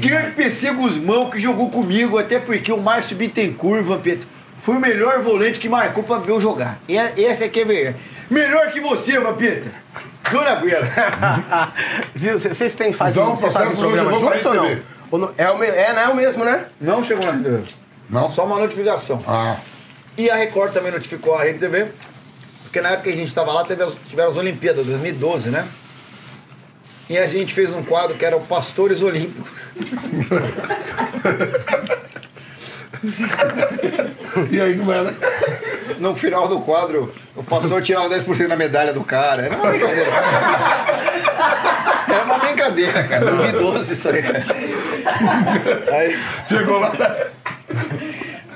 Grande PC Guzmão que jogou comigo, até porque o Márcio Bittencourt, Vampeta, foi o melhor volante que marcou pra ver eu jogar. E é- esse aqui é verdade. Melhor que você, Vampeta. Jona Guerra. Viu? c- Vocês têm fazem, Então, o vocês fazem processo programa juntos ou não? Ou não? É, o é, não é o mesmo, né? Não chegou na RedeTV. Não? Só uma notificação. Ah, E a Record também notificou a Rede TV, porque na época que a gente estava lá, teve as, tiveram as Olimpíadas, 2012, né? E a gente fez um quadro que era o Pastores Olímpicos. [laughs] [laughs] e aí, como era? No final do quadro, o pastor tirava 10% da medalha do cara. Era uma brincadeira. Era uma brincadeira, cara. 2012 isso aí. Aí, Chegou lá.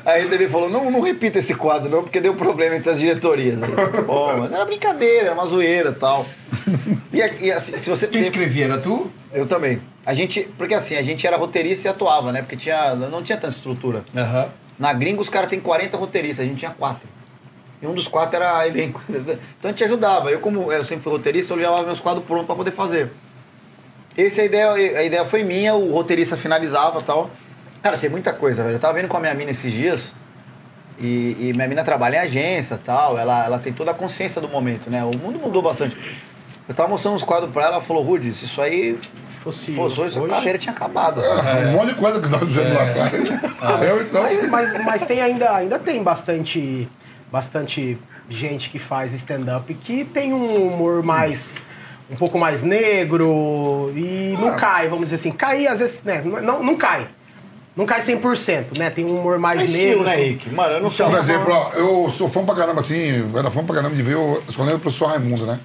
aí TV falou, não, não repita esse quadro não, porque deu problema entre as diretorias. Bom, mas era brincadeira, era uma zoeira e tal. E, e assim, se você... Quem escrevia era tu? Eu também. A gente, porque assim, a gente era roteirista e atuava, né? Porque tinha, não tinha tanta estrutura. Aham. Na gringa os caras têm 40 roteiristas, a gente tinha quatro. E um dos quatro era elenco. [laughs] Então a gente ajudava. Eu, como eu sempre fui roteirista, eu levava meus quadros prontos para poder fazer. Essa é a ideia, a ideia foi minha, o roteirista finalizava e tal. Cara, tem muita coisa, velho. Eu tava vendo com a minha mina esses dias. E, e minha mina trabalha em agência e tal. Ela, ela tem toda a consciência do momento, né? O mundo mudou bastante. Eu tava mostrando uns quadros pra ela, ela falou, Rudes, isso aí. Se fosse Pô, hoje sua carreira tinha acabado. Um monte de coisa que nós fizemos lá atrás. Eu, então. Mas, mas, mas tem ainda, ainda tem bastante, bastante gente que faz stand-up que tem um humor mais. um pouco mais negro e não cai, vamos dizer assim. Cair, às vezes, né? Não, não cai. Não cai 100%, né? Tem um humor mais É negro. estilo, né, assim. Rick? Mano, eu não sei. Por exemplo, ó, eu sou fã pra caramba, assim, eu era fã pra caramba de ver o escolhendo o professor Raimundo, né?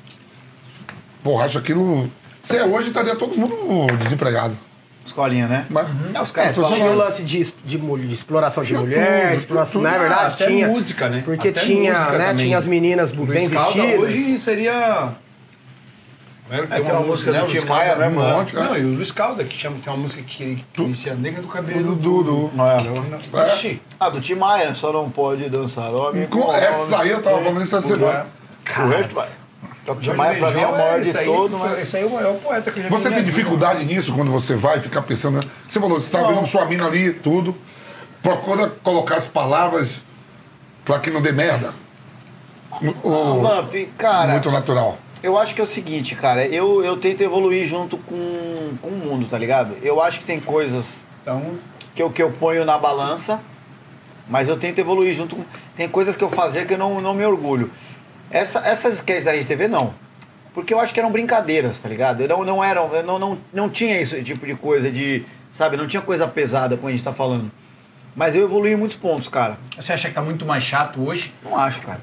Porra, acho aquilo. Se é hoje, estaria todo mundo desempregado. Escolinha, né? Mas, É, os É, caras tinha o lance de, de, de exploração de Tinha mulher, tudo, exploração, não é verdade? Até tinha música, né? Porque Até tinha, música né, também. tinha as meninas Luiz bem Calda vestidas. hoje seria. É, tem uma música do né, Tim Maia, Calda, né, mano? monte, né? Não, e o Luiz Calda, que chama, tem uma música que, inicia Nega do Cabelo. do, do, É. Ixi, Ah, do Tim Maia, só não pode dançar homem. com com essa aí eu tava falando isso essa semana. O Jorge Maia, pra mim, é o maior de esse aí todo, foi- mas... Esse aí é o maior poeta que eu já Você tem dificuldade nisso quando você vai ficar pensando. né? Você falou, você tá vendo sua mina ali, tudo. Procura colocar as palavras pra que não dê merda. O- Vamp, cara, muito natural. eu acho que é o seguinte, cara, eu, eu tento evoluir junto com, com o mundo, tá ligado? Eu acho que tem coisas vida. Então, que eu, que eu ponho na balança, mas eu tento evoluir junto com... Tem coisas que eu fazia que eu não, não me orgulho. Essa, essas sketches da RTV, não. Porque eu acho que eram brincadeiras, tá ligado? Eu não, não eram, eu não, não, não tinha esse tipo de coisa de, sabe, não tinha coisa pesada como a gente tá falando. Mas eu evoluí em muitos pontos, cara. você acha que tá muito mais chato hoje? Não acho, cara.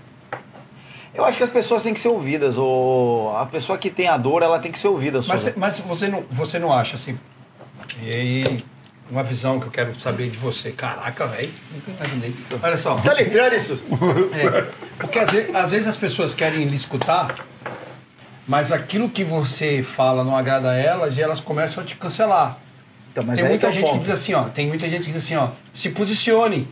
Eu acho que as pessoas têm que ser ouvidas. Ou a pessoa que tem a dor, ela tem que ser ouvida. Mas, mas você, não, você não acha assim. E aí, uma visão que eu quero saber de você. Caraca, velho, nunca imaginei. Olha só. Tá letrando isso? É, porque às vezes, às vezes as pessoas querem lhe escutar, mas aquilo que você fala não agrada a elas e elas começam a te cancelar. Então, mas tem muita que é gente que ponto. diz assim, ó, tem muita gente que diz assim, ó, se posicione.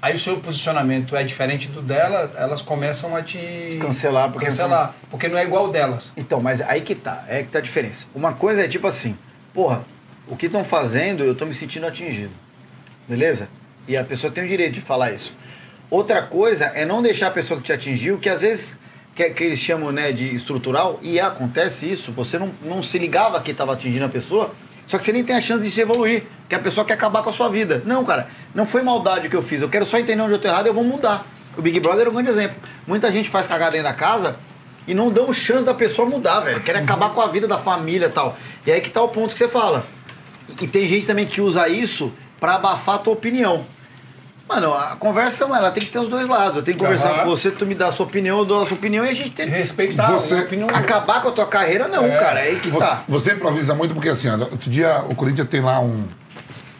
Aí o seu posicionamento é diferente do dela, elas começam a te Cancelar, porque cancelar, porque não é igual delas. Então, mas aí que tá, é que tá a diferença. Uma coisa é tipo assim, porra, o que estão fazendo, eu tô me sentindo atingido. Beleza? E a pessoa tem o direito de falar isso. Outra coisa é não deixar a pessoa que te atingiu, que às vezes, que, que eles chamam né, de estrutural, e acontece isso, você não, não se ligava que estava atingindo a pessoa, só que você nem tem a chance de se evoluir, que a pessoa quer acabar com a sua vida. Não, cara, não foi maldade que eu fiz, eu quero só entender onde eu tô errado e eu vou mudar. O Big Brother é um grande exemplo. Muita gente faz cagada dentro da casa e não dão chance da pessoa mudar, velho. Quer acabar com a vida da família e tal. E aí que tá o ponto que você fala. E tem gente também que usa isso pra abafar a tua opinião. Mano, a conversa, mano, ela tem que ter os dois lados. Eu tenho que conversar Aham. com você, tu me dá a sua opinião, eu dou a sua opinião e a gente tem que Respeitar Você- a opinião. acabar com a tua carreira, não, É. cara. É aí que Você, tá. você improvisa muito porque assim, ó, outro dia o Corinthians tem lá um.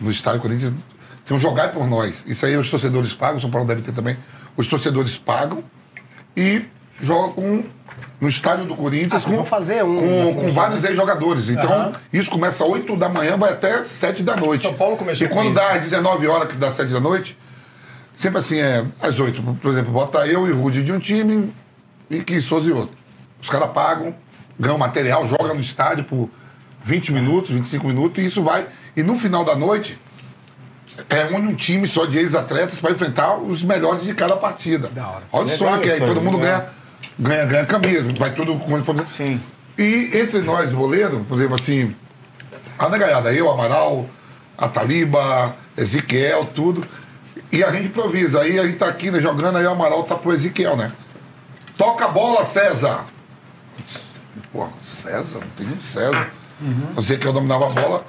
No estádio do Corinthians tem um jogar por nós. Isso aí os torcedores pagam, o São Paulo deve ter também. Os torcedores pagam e jogam com. No estádio do Corinthians Ah, com, fazer um- com, um com vários ex-jogadores. Então, Aham. isso começa às 8 da manhã, vai até 7 da noite. São Paulo começou E com quando isso. dá às 19 horas, que dá 7 da noite, sempre assim, é às 8. Por exemplo, bota eu e o Rudy de um time e que Souza e outro. Os caras pagam, ganham material, jogam no estádio por 20 minutos, 25 minutos, e isso vai. E no final da noite, é une um time só de ex-atletas para enfrentar os melhores de cada partida. Da hora. Olha o Legal sonho que é, aí, todo mundo legal. ganha, ganha, ganha camisa, vai tudo como for. Sim. E entre nós, boleiro, por exemplo, assim, a negaiada, eu, Amaral, a Taliba, Ezequiel, tudo. E a gente improvisa. Aí a gente tá aqui né, jogando, aí o Amaral tá pro Ezequiel, né? Toca a bola, César. Pô, César, não tem nenhum César. O Ezequiel dominava a bola.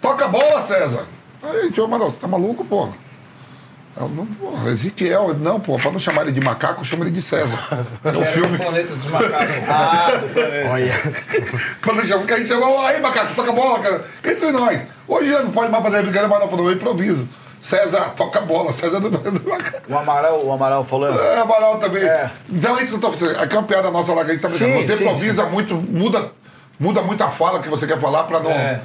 Toca a bola, César. Aí ô Amaral, você tá maluco, pô? Eu, não, porra, Ezequiel, não, pô, pra não chamar ele de macaco, chama ele de César. É o Era filme. o planeta dos macacos. [laughs] Ah, Olha. Quando chama, que a gente chamou, aí, macaco, toca a bola, cara. Entre nós. Hoje já não pode mais fazer brincadeira, mas não, falou, eu improviso. César, toca a bola, César do, do macaco. o Amaral, o Amaral falou. É, Amaral também. É. Então é isso que eu tô falando. Aqui é uma piada nossa lá que a gente tá brincando. Sim, Você sim, improvisa muito, muda, muda muito a fala que você quer falar pra não. É.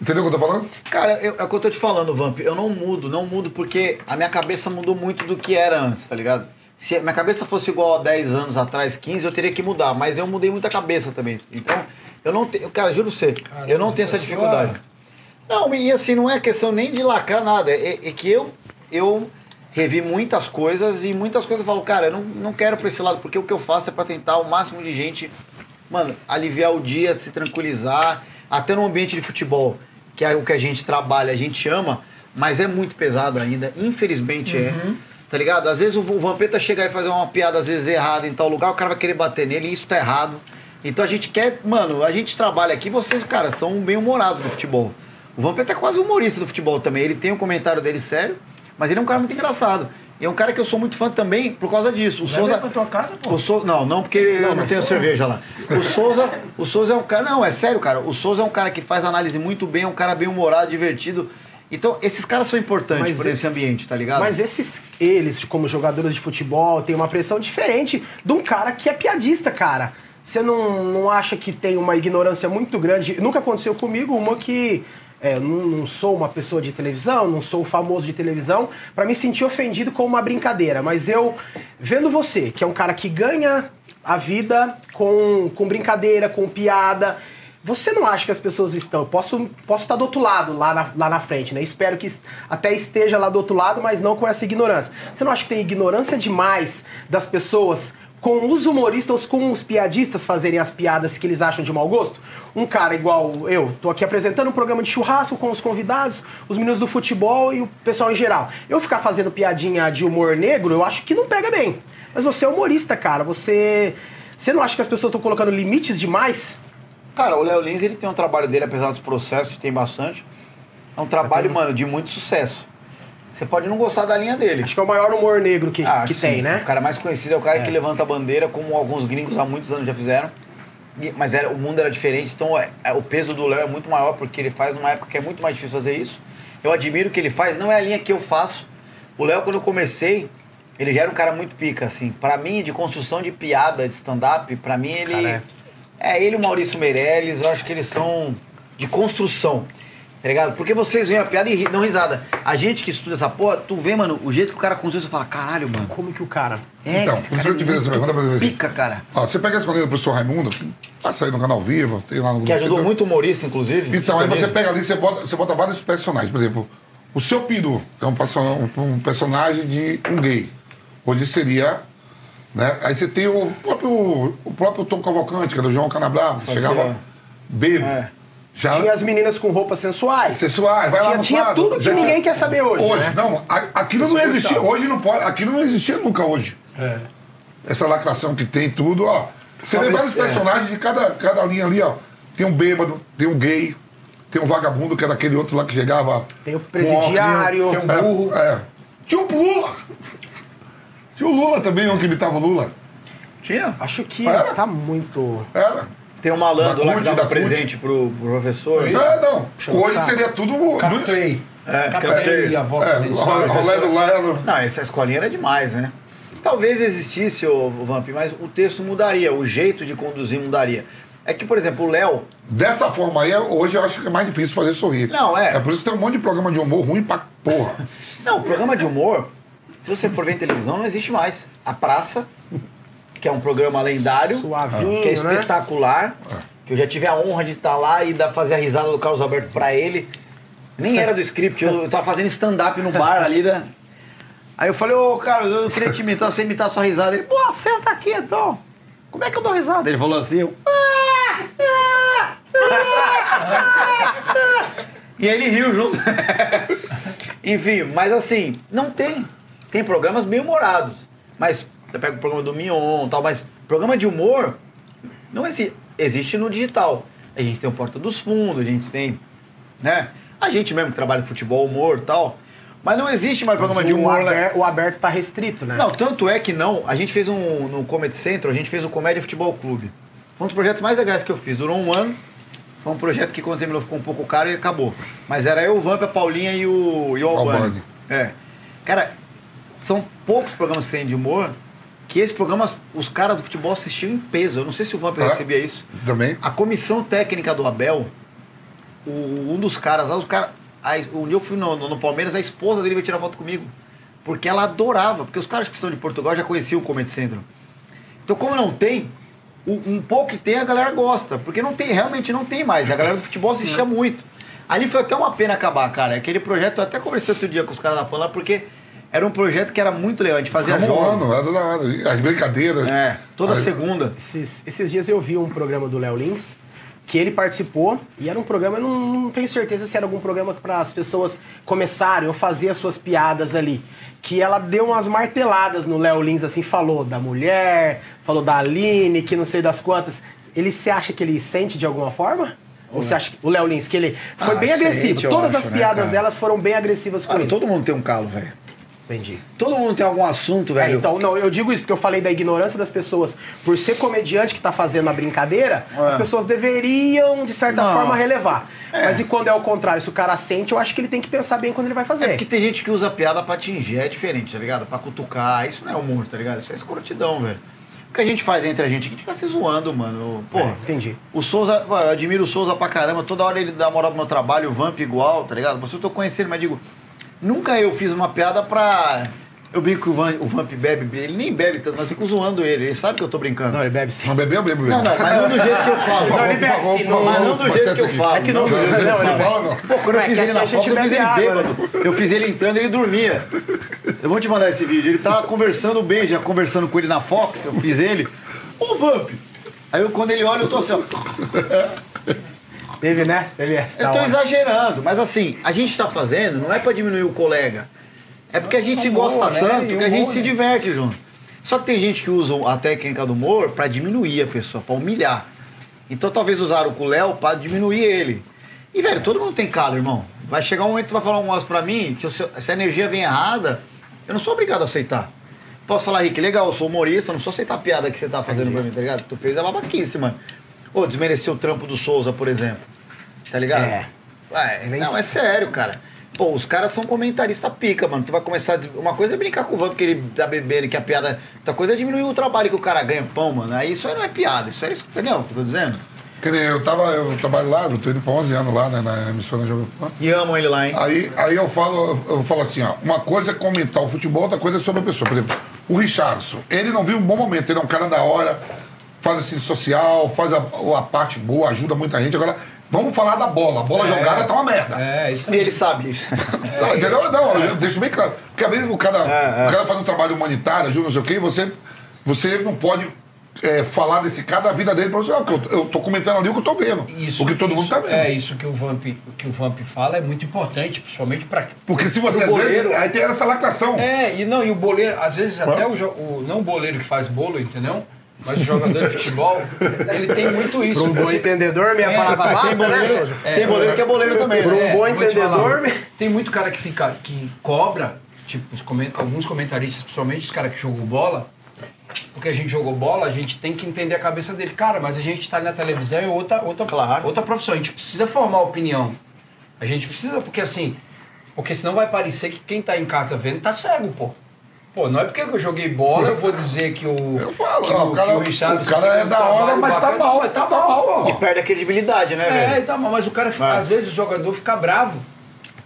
Entendeu o que eu tô falando? Cara, eu- é o que eu tô te falando, Vamp. Eu não mudo, não mudo porque a minha cabeça mudou muito do que era antes, tá ligado? Se a minha cabeça fosse igual a 10 anos atrás, 15, eu teria que mudar. Mas eu mudei muita cabeça também. Então, eu não tenho. Cara, juro você, eu não tenho essa pessoa- dificuldade. Não, e assim, não é questão nem de lacrar nada. É, é que eu, eu revi muitas coisas e muitas coisas eu falo, cara, eu não, não quero pra esse lado, porque o que eu faço é pra tentar o máximo de gente, mano, aliviar o dia, se tranquilizar, até no ambiente de futebol, que é o que a gente trabalha, a gente ama, mas é muito pesado ainda, infelizmente é. Tá ligado? Às vezes o, o Vampeta chegar e fazer uma piada, às vezes errada em tal lugar, o cara vai querer bater nele e isso tá errado. Então a gente quer, mano, a gente trabalha aqui, vocês, cara, são bem-humorados do futebol. O Vampeta é quase humorista do futebol também. Ele tem um comentário dele sério, mas ele é um cara muito engraçado. E é um cara que eu sou muito fã também por causa disso. O Souza. ele pra tua casa, pô. O Sou- Não, não, porque eu não mas tenho cerveja lá. O Souza, o Souza é um cara. Não, é sério, cara. O Souza é um cara que faz análise muito bem, é um cara bem humorado, divertido. Então, esses caras são importantes Mas por esse ambiente, tá ligado? Mas esses, eles, como jogadores de futebol, têm uma pressão diferente de um cara que é piadista, cara. Você não, não acha que tem uma ignorância muito grande? Nunca aconteceu comigo uma que. É, não, não sou uma pessoa de televisão, não sou famoso de televisão, pra me sentir ofendido com uma brincadeira. Mas eu, vendo você, que é um cara que ganha a vida com, com brincadeira, com piada. Você não acha que as pessoas estão. Posso, posso estar do outro lado, lá na, lá na frente, né? Espero que até esteja lá do outro lado, mas não com essa ignorância. Você não acha que tem ignorância demais das pessoas com os humoristas, com os piadistas fazerem as piadas que eles acham de mau gosto? Um cara igual eu, tô aqui apresentando um programa de churrasco com os convidados, os meninos do futebol e o pessoal em geral. Eu ficar fazendo piadinha de humor negro, eu acho que não pega bem. Mas você é humorista, cara. Você. Você não acha que as pessoas estão colocando limites demais? Cara, o Léo Lins, ele tem um trabalho dele, apesar dos processos, tem bastante. É um trabalho, mano, de muito sucesso. Você pode não gostar da linha dele. Acho que é o maior humor negro que, Ah, que sim. tem, né? O cara mais conhecido é o cara que levanta a bandeira, como alguns gringos há muitos anos já fizeram. E- mas era, o mundo era diferente, então é, é, o peso do Léo é muito maior, porque ele faz numa época que é muito mais difícil fazer isso. Eu admiro o que ele faz, não é a linha que eu faço. O Léo, quando eu comecei, ele já era um cara muito pica, assim. Pra mim, de construção de piada, de stand-up, pra mim ele. Cara, é. ele e o Maurício Meirelles, eu acho que eles são de construção. Tá ligado? Porque vocês veem a piada e ri- dão risada. A gente que estuda essa porra, tu vê, mano, o jeito que o cara construiu, você fala, caralho, mano. Como que o cara. É, Então, por isso cara que eu te fiz essa pergunta pra é você. pica, cara. Ó, você pega essa do professor Raimundo, passa aí no canal vivo, tem lá no Que ajudou muito o humorista, inclusive. Então, aí você pega ali, você bota, você bota vários personagens. Por exemplo, O seu peru é um, um personagem de um gay. Hoje seria. Né? Aí você tem o próprio, o próprio Tom Cavalcante, que era o João Canabrava, chegava bêbado. É. Já Tinha as meninas com roupas sensuais. Sensuais, vai lá tinha, no tinha quadro. tudo que tinha- ninguém quer saber hoje. Hoje, né? não, aquilo não existia. Hoje não pode. Aquilo não existia nunca hoje. É. Essa lacração que tem tudo, ó. Você vê vários personagens de cada, cada linha ali, ó. Tem um bêbado, tem um gay, tem um vagabundo, que era aquele outro lá que chegava. Tem o presidiário. tem um burro. É, é. Tinha o Lula! Tinha o Lula também, um que imitava o Lula. Tinha? Acho que Era? tá muito. Era. Tem um malandro Da lá que dava da presente pro, pro professor. É, não. Hoje saco. seria tudo. Captei. É, a voz É, desse rolê rolê do Lelo. Não, essa escolinha era demais, né? Talvez existisse, ô Vamp, mas o texto mudaria, o jeito de conduzir mudaria. É que, por exemplo, o Léo, Dessa forma aí, hoje eu acho que é mais difícil fazer sorrir. Não, é. É por isso que tem um monte de programa de humor ruim pra porra. Não, o programa de humor, se você for ver em televisão, não existe mais. A Praça, que é um programa lendário, Suavinho, que é né? espetacular, que eu já tive a honra de estar lá e dar, fazer a risada do Carlos Alberto pra ele. Nem era do script, eu, eu tava fazendo stand-up no bar ali, né? Aí eu falei, ô Carlos, eu queria te imitar, você imitar a sua risada. Ele, pô, senta aqui então. Como é que eu dou risada? Ele falou assim, eu, "Ah, ah, ah, ah." E aí ele riu junto. [laughs] Enfim, mas assim, não tem. Tem programas bem humorados. Mas você pega o programa do Mion e tal, mas programa de humor não existe. Existe no digital. A gente tem o Porta dos Fundos, a gente tem, né? A gente mesmo que trabalha com futebol, humor e tal. Mas não existe mais programa de humor. né? o aberto tá restrito, né? Não, tanto é que não. A gente fez um no Comedy Central, a gente fez o Comédia Futebol Clube. Foi um dos projetos mais legais que eu fiz. Durou um ano. Foi um projeto que quando terminou ficou um pouco caro e acabou. Mas era eu, o Vamp, a Paulinha e o, e o Albani. Albani. É. Cara, são poucos programas que tem de humor que esses programas, os caras do futebol assistiam em peso. Eu não sei se o Vamp Ah. recebia isso. Também. A comissão técnica do Abel, o- um dos caras lá, os caras. a- Um dia eu fui no, no- no Palmeiras, a esposa dele veio tirar foto comigo. Porque ela adorava, porque os caras que são de Portugal já conheciam o Comedy Central. Então, como não tem, o- um pouco que tem, a galera gosta. Porque não tem, realmente não tem mais. A galera do futebol assistia muito. Ali foi até uma pena acabar, cara. Aquele projeto, eu até conversei outro dia com os caras da PAN lá, porque era um projeto que era muito legal. A gente fazia jogos. ano, era da hora. As brincadeiras. É, toda segunda. Esses, esses dias eu vi um programa do Léo Lins que ele participou e era um programa, eu não, não tenho certeza se era algum programa para as pessoas começarem ou fazer as suas piadas ali. Que ela deu umas marteladas no Léo Lins, assim, falou da mulher, falou da Aline, que não sei das quantas. Ele se acha que ele sente de alguma forma? Ou você acha que o Léo Lins, que ele foi Ah, bem agressivo? Todas acho, as né, piadas cara? delas foram bem agressivas com Olha, ele. todo mundo tem um calo, velho. Entendi. Todo mundo tem algum assunto, É, velho. então, não, eu digo isso porque eu falei da ignorância das pessoas por ser comediante que tá fazendo a brincadeira, É. as pessoas deveriam, de certa Não. forma, relevar. É. Mas e quando é o contrário, se o cara sente, eu acho que ele tem que pensar bem quando ele vai fazer. É porque tem gente que usa piada pra atingir, é diferente, tá ligado? Pra cutucar, isso não é humor, tá ligado? Isso é escrotidão, velho. O que a gente faz entre a gente aqui, a gente fica se zoando, mano. Pô, É, entendi. o Souza, eu admiro o Souza pra caramba, toda hora ele dá moral pro meu trabalho, o Vamp igual, tá ligado? Você eu tô conhecendo, mas digo, nunca eu fiz uma piada pra. Eu brinco que o Vamp, o Vamp bebe, ele nem bebe tanto, mas eu fico zoando ele, ele sabe que eu tô brincando. Não, ele bebe sim. Não bebeu, bebeu. Não, não, mas não do jeito que eu falo. Não, ele bebe sim, não, mas não do jeito essa que eu aqui. falo. É que não- Não, não, você não, fala, não. Pô, quando eu É fiz ele na foto, eu fiz ele bêbado. Eu fiz ele entrando, ele dormia. Eu vou te mandar esse vídeo. Ele tava conversando bem, já conversando com ele na Fox, eu fiz ele. Ô, Vamp! Aí eu, quando ele olha, eu tô assim, ó. Teve, né? Teve essa. Eu tô hora. exagerando, mas assim, a gente tá fazendo, não é pra diminuir o colega. É porque a gente se Humor, gosta né? tanto E que a gente humor, se né? diverte junto. Só que tem gente que usa a técnica do humor pra diminuir a pessoa, pra humilhar. Então talvez usaram com o Léo pra diminuir ele. E, velho, todo mundo tem calo, irmão. Vai chegar um momento que tu vai falar um negócio pra mim, que se a energia vem errada, eu não sou obrigado a aceitar. Posso falar, Rick, legal, eu sou humorista, não sou aceitar a piada que você tá fazendo pra mim, tá ligado? Tu fez a babaquice, mano. Ô, desmereceu o trampo do Souza, por exemplo. Tá ligado? É. Ué, Nem não, é sério, cara. Pô, os caras são comentaristas pica, mano. Tu vai começar a... des- Uma coisa é brincar com o Van porque ele tá bebendo, que a piada... Outra coisa é diminuir o trabalho que o cara ganha pão, mano. Aí isso aí não é piada, isso é... isso- Entendeu o que eu tô dizendo? Quer dizer, eu, tava, eu trabalho lá, eu tô indo pra 11 anos lá, né, na emissora Jovem Pan. E amam ele lá, hein? Aí, aí eu falo, eu falo assim, ó, uma coisa é comentar o futebol, outra coisa é sobre a pessoa. Por exemplo, o Richardson, ele não viu um bom momento, ele é um cara da hora, faz assim social, faz a, a parte boa, ajuda muita gente. Agora, vamos falar da bola. A bola jogada tá uma merda. É, isso E aí. ele sabe. Não, entendeu? Não, eu deixo bem claro. Porque às vezes o cara, o cara faz um trabalho humanitário, ajuda, não sei o quê, e você, você não pode é, falar desse cara da vida dele pra você. "Ah, Eu, eu tô comentando ali o que eu tô vendo. Isso, o que todo isso, mundo tá vendo. É, isso que o Vamp, que o Vamp fala é muito importante, principalmente para Porque se você, goleiro. vezes, aí tem essa lacração. É, e não, e o boleiro, às vezes até o, o não o boleiro que faz bolo, entendeu? Mas o jogador de futebol, ele tem muito isso. Para um bom entendedor, minha É, palavra tem basta, né, boleiro- Souza? é, Tem goleiro que é boleiro também, Por um né? bom te falar, entendedor, tem muito cara que fica, que cobra, tipo, alguns comentaristas, principalmente os caras que jogam bola, porque a gente jogou bola, a gente tem que entender a cabeça dele. Cara, mas a gente tá na televisão é outra, outra, Claro. outra profissão. A gente precisa formar opinião. A gente precisa, porque assim, porque senão vai parecer que quem tá em casa vendo tá cego, pô. Pô, não é porque eu joguei bola, eu vou dizer que o. [laughs] Eu falo, que ó, o cara- Richarlison o cara é da hora, mas tá mal, Mas tá tá mal, mal. E perde a credibilidade, né, É, velho? tá, mas o cara, Vai. às vezes o jogador fica bravo.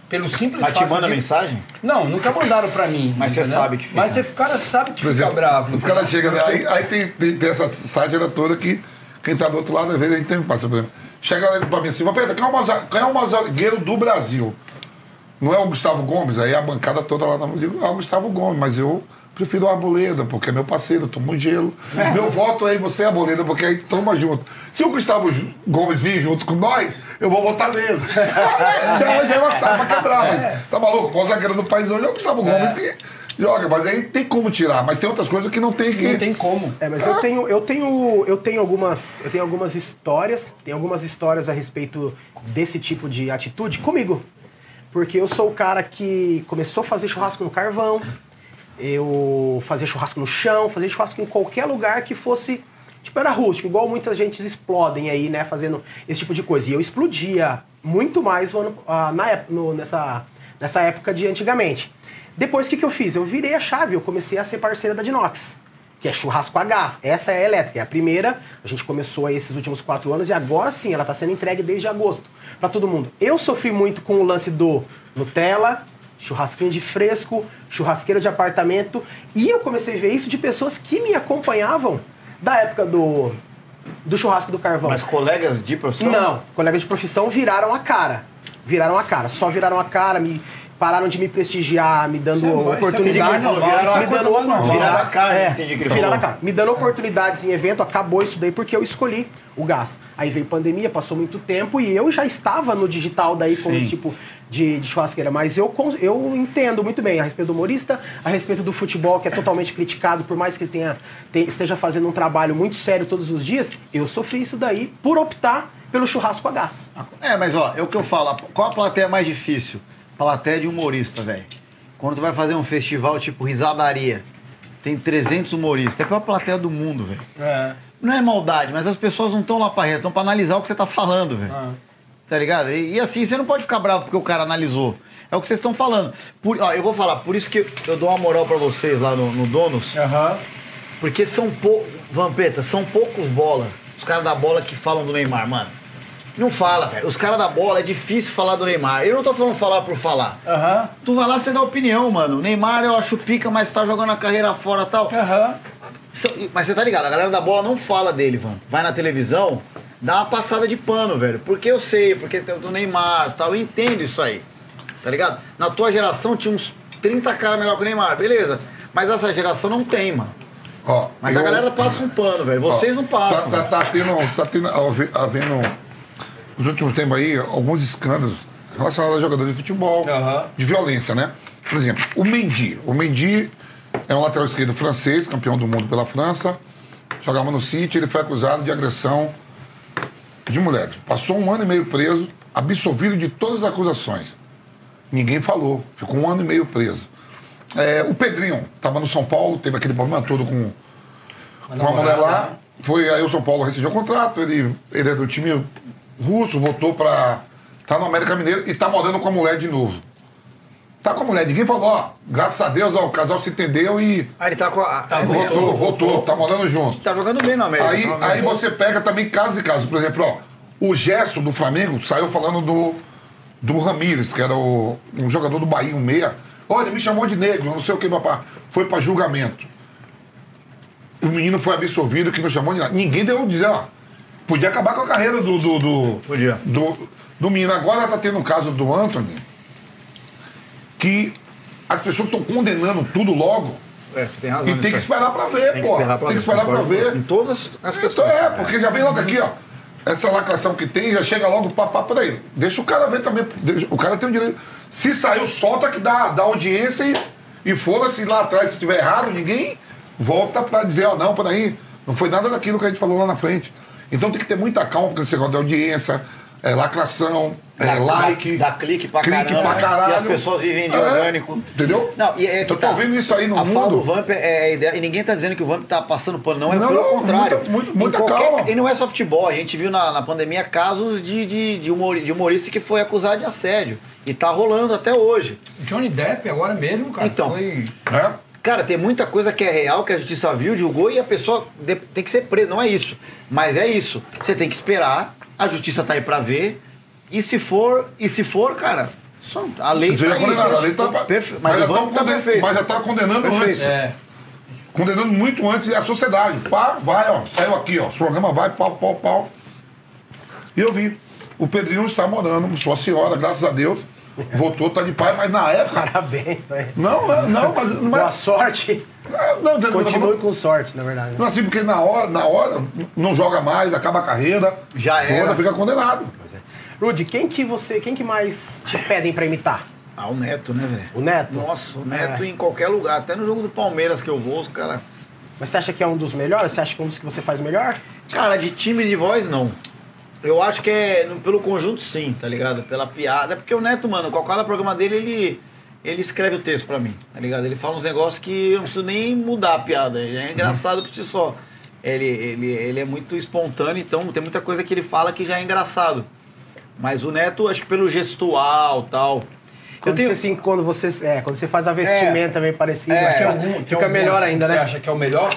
Pelo simples Mas te manda de- mensagem? Não, nunca mandaram pra mim. Mas você sabe que fica. Mas você- o cara sabe que Por fica exemplo, bravo. os caras chegam, né? aí, aí tem, tem, tem essa sátira toda que quem tá do outro lado, às vezes a gente tem passa por exemplo. Chega lá pra mim assim, Pedro, quem é o maior- quem é o maior zagueiro do Brasil? Não é o Gustavo Gomes? Aí a bancada toda lá eu digo, é o Gustavo Gomes, mas eu prefiro o Arboleda, porque é meu parceiro, tomo gelo. Meu voto é em você, Arboleda, porque aí toma junto. Se o Gustavo Gomes vir junto com nós, eu vou votar nele. [laughs] já, já é uma sala pra quebrar, mas tá maluco? O zagueiro do país hoje é o Gustavo Gomes que joga, mas aí tem como tirar, mas tem outras coisas que não tem que. Não tem como. É, mas eu tenho, eu tenho, eu tenho algumas, eu tenho algumas histórias, tem algumas histórias a respeito desse tipo de atitude comigo, porque eu sou o cara que começou a fazer churrasco no carvão, eu fazia churrasco no chão, fazia churrasco em qualquer lugar que fosse tipo era rústico, igual muitas gentes explodem aí, né, fazendo esse tipo de coisa. E eu explodia muito mais no ano- ah, na no- nessa nessa época de antigamente. Depois o que, que eu fiz? Eu virei a chave, eu comecei a ser parceira da Dinox que é churrasco a gás. Essa é a elétrica, é a primeira. A gente começou aí esses últimos quatro anos e agora sim, ela está sendo entregue desde agosto para todo mundo. Eu sofri muito com o lance do Nutella, churrasquinho de fresco, churrasqueira de apartamento e eu comecei a ver isso de pessoas que me acompanhavam da época do, do churrasco do carvão. Mas colegas de profissão? Não, colegas de profissão viraram a cara. Viraram a cara, só viraram a cara, me pararam de me prestigiar, me dando é é oportunidades. é me dando. Viraram cara, é, entendi o que ele viraram a cara. Me dando oportunidades em evento, acabou isso daí porque eu escolhi o gás. Aí veio pandemia, passou muito tempo e eu já estava no digital daí com Sim. esse tipo de, de churrasqueira. Mas eu, eu entendo muito bem a respeito do humorista, a respeito do futebol, que é totalmente criticado, por mais que ele tenha, te- esteja fazendo um trabalho muito sério todos os dias, eu sofri isso daí por optar pelo churrasco a gás. É, mas ó, é o que eu falo. Qual a plateia mais difícil? Plateia de humorista, velho. Quando tu vai fazer um festival tipo Risadaria, tem 300 humoristas. É a pior plateia do mundo, velho. É. Não é maldade, mas as pessoas não estão lá pra rir, estão pra analisar o que você tá falando, velho. Ah. Tá ligado? E, e assim, você não pode ficar bravo porque o cara analisou. É o que vocês estão falando. Por, ó, eu vou falar, por isso que eu dou uma moral pra vocês lá no, no Donos. Aham. Porque são poucos. Vampeta, são poucos bola. Os caras da bola que falam do Neymar, mano. Não fala, velho. Os caras da bola é difícil falar do Neymar. Eu não tô falando falar por falar. Aham. Tu vai lá, você dá opinião, mano. Neymar eu acho pica, mas tá jogando a carreira fora e tal. Aham. São- Mas você tá ligado, a galera da bola não fala dele, Van. Vai na televisão, dá uma passada de pano, velho. Porque eu sei, porque tem o do Neymar e tal, eu entendo isso aí. Tá ligado? Na tua geração tinha uns 30 caras melhor que o Neymar, beleza. Mas essa geração não tem, mano. Ó, Mas a eu- galera passa um pano, velho. Vocês Ó, não passam. Tá, tá, velho. tá tendo, tá tendo, have- havendo, nos últimos tempos aí, alguns escândalos relacionados a jogadores de futebol, Aham. de violência, né? Por exemplo, o Mendy. O Mendy é um lateral esquerdo francês, campeão do mundo pela França. Jogava no City, ele foi acusado de agressão de mulheres. Passou um ano e meio preso, absolvido de todas as acusações. Ninguém falou, ficou um ano e meio preso. É, o Pedrinho estava no São Paulo, teve aquele problema todo com, com a mulher lá. Foi, aí o São Paulo rescindiu o contrato, ele, ele é do time russo, voltou para. tá no América Mineiro e tá morando com a mulher de novo. Tá com a mulher, ninguém falou, ó, graças a Deus, ó, o casal se entendeu e Ah, ele tá com a. Tá ele voltou, voltou, tá morando junto. Tá jogando bem no América. Aí, no aí América. você pega também caso e caso. Por exemplo, ó, o Gerson do Flamengo saiu falando do, do Ramires, que era o, um jogador do Bahia, um meia. Olha, ele me chamou de negro, não sei o que, papá. Foi pra julgamento. o menino foi absorvido, que não chamou de nada. Ninguém deu dizer, ó. Podia acabar com a carreira do. do, do Podia. Do, do menino. Agora tá tendo o caso do Anthony, que as pessoas estão condenando tudo logo. É, você tem razão. E tem que esperar pra ver, Tem que pô. esperar pra Tem que esperar pra ver. Em todas as Então questões. é, porque já vem logo aqui, ó. Essa lacração que tem, já chega logo, papá, peraí. Deixa o cara ver também. o cara tem o direito. Se saiu, solta que dá, dá audiência e, e foda-se lá atrás, se estiver errado, ninguém volta pra dizer, ó, não, peraí. Não foi nada daquilo que a gente falou lá na frente. Então tem que ter muita calma com esse negócio de audiência, é, lacração, é, like. Dá, dá clique pra clique caramba. pra caralho. E as pessoas vivem de É, orgânico. Entendeu? Não, e é que Eu tô tá. vendo isso aí no a fala mundo. do Vamp é a ideia. E ninguém tá dizendo que o Vamp tá passando pano, não. É Não, pelo não, contrário. muita- muito- muita qualquer- calma. E não é só futebol. A gente viu na, na pandemia casos de, de, de, humor, de humorista que foi acusado de assédio. E tá rolando até hoje. Johnny Depp agora mesmo, cara. Então. Foi... É? Cara, tem muita coisa que é real, que a justiça viu, julgou e a pessoa tem que ser presa. Não é isso. Mas é isso. Você tem que esperar, a justiça tá aí pra ver. E se for, e se for, cara, só- a lei Já tá é isso. a lei tá- Perfe- mas Mas, já tá conden- perfeito. mas já tá condenando Perfeito. antes. É. Condenando muito antes e a sociedade. Pá, vai, ó. Saiu aqui, ó. O programa vai, pau, pau, pau. E eu vi. O Pedrinho está morando, sua senhora, graças a Deus. Voltou, tá de pai, mas na época. Parabéns, velho. Não, não, não, mas. [laughs] Não, Boa é- sorte. não, não, Continue com sorte, na verdade. Não, assim, porque na hora, na hora, não joga mais, acaba a carreira. Já era. Toda, fica condenado. Rudy, quem que você, quem que mais te pedem pra imitar? Ah, o Neto, né, velho? O Neto? Nossa, o Neto É. em qualquer lugar. Até no jogo do Palmeiras que eu vou, os caras. Mas você acha que é um dos melhores? Você acha que é um dos que você faz melhor? Cara, de time de voz, não. Eu acho que é pelo conjunto, sim, tá ligado? Pela piada. É porque o Neto, mano, qual cada programa dele, ele, ele escreve o texto pra mim, tá ligado? Ele fala uns negócios que eu não preciso nem mudar a piada. Ele é engraçado por si só. Ele, ele, ele é muito espontâneo, então tem muita coisa que ele fala que já é engraçado. Mas o Neto, acho que pelo gestual tal. Quando, tenho- você, assim, quando, você, é, quando você faz a vestimenta meio parecida, É, acho que Tem é algum, fica algum, melhor assim, ainda, né? Você acha que é o melhor?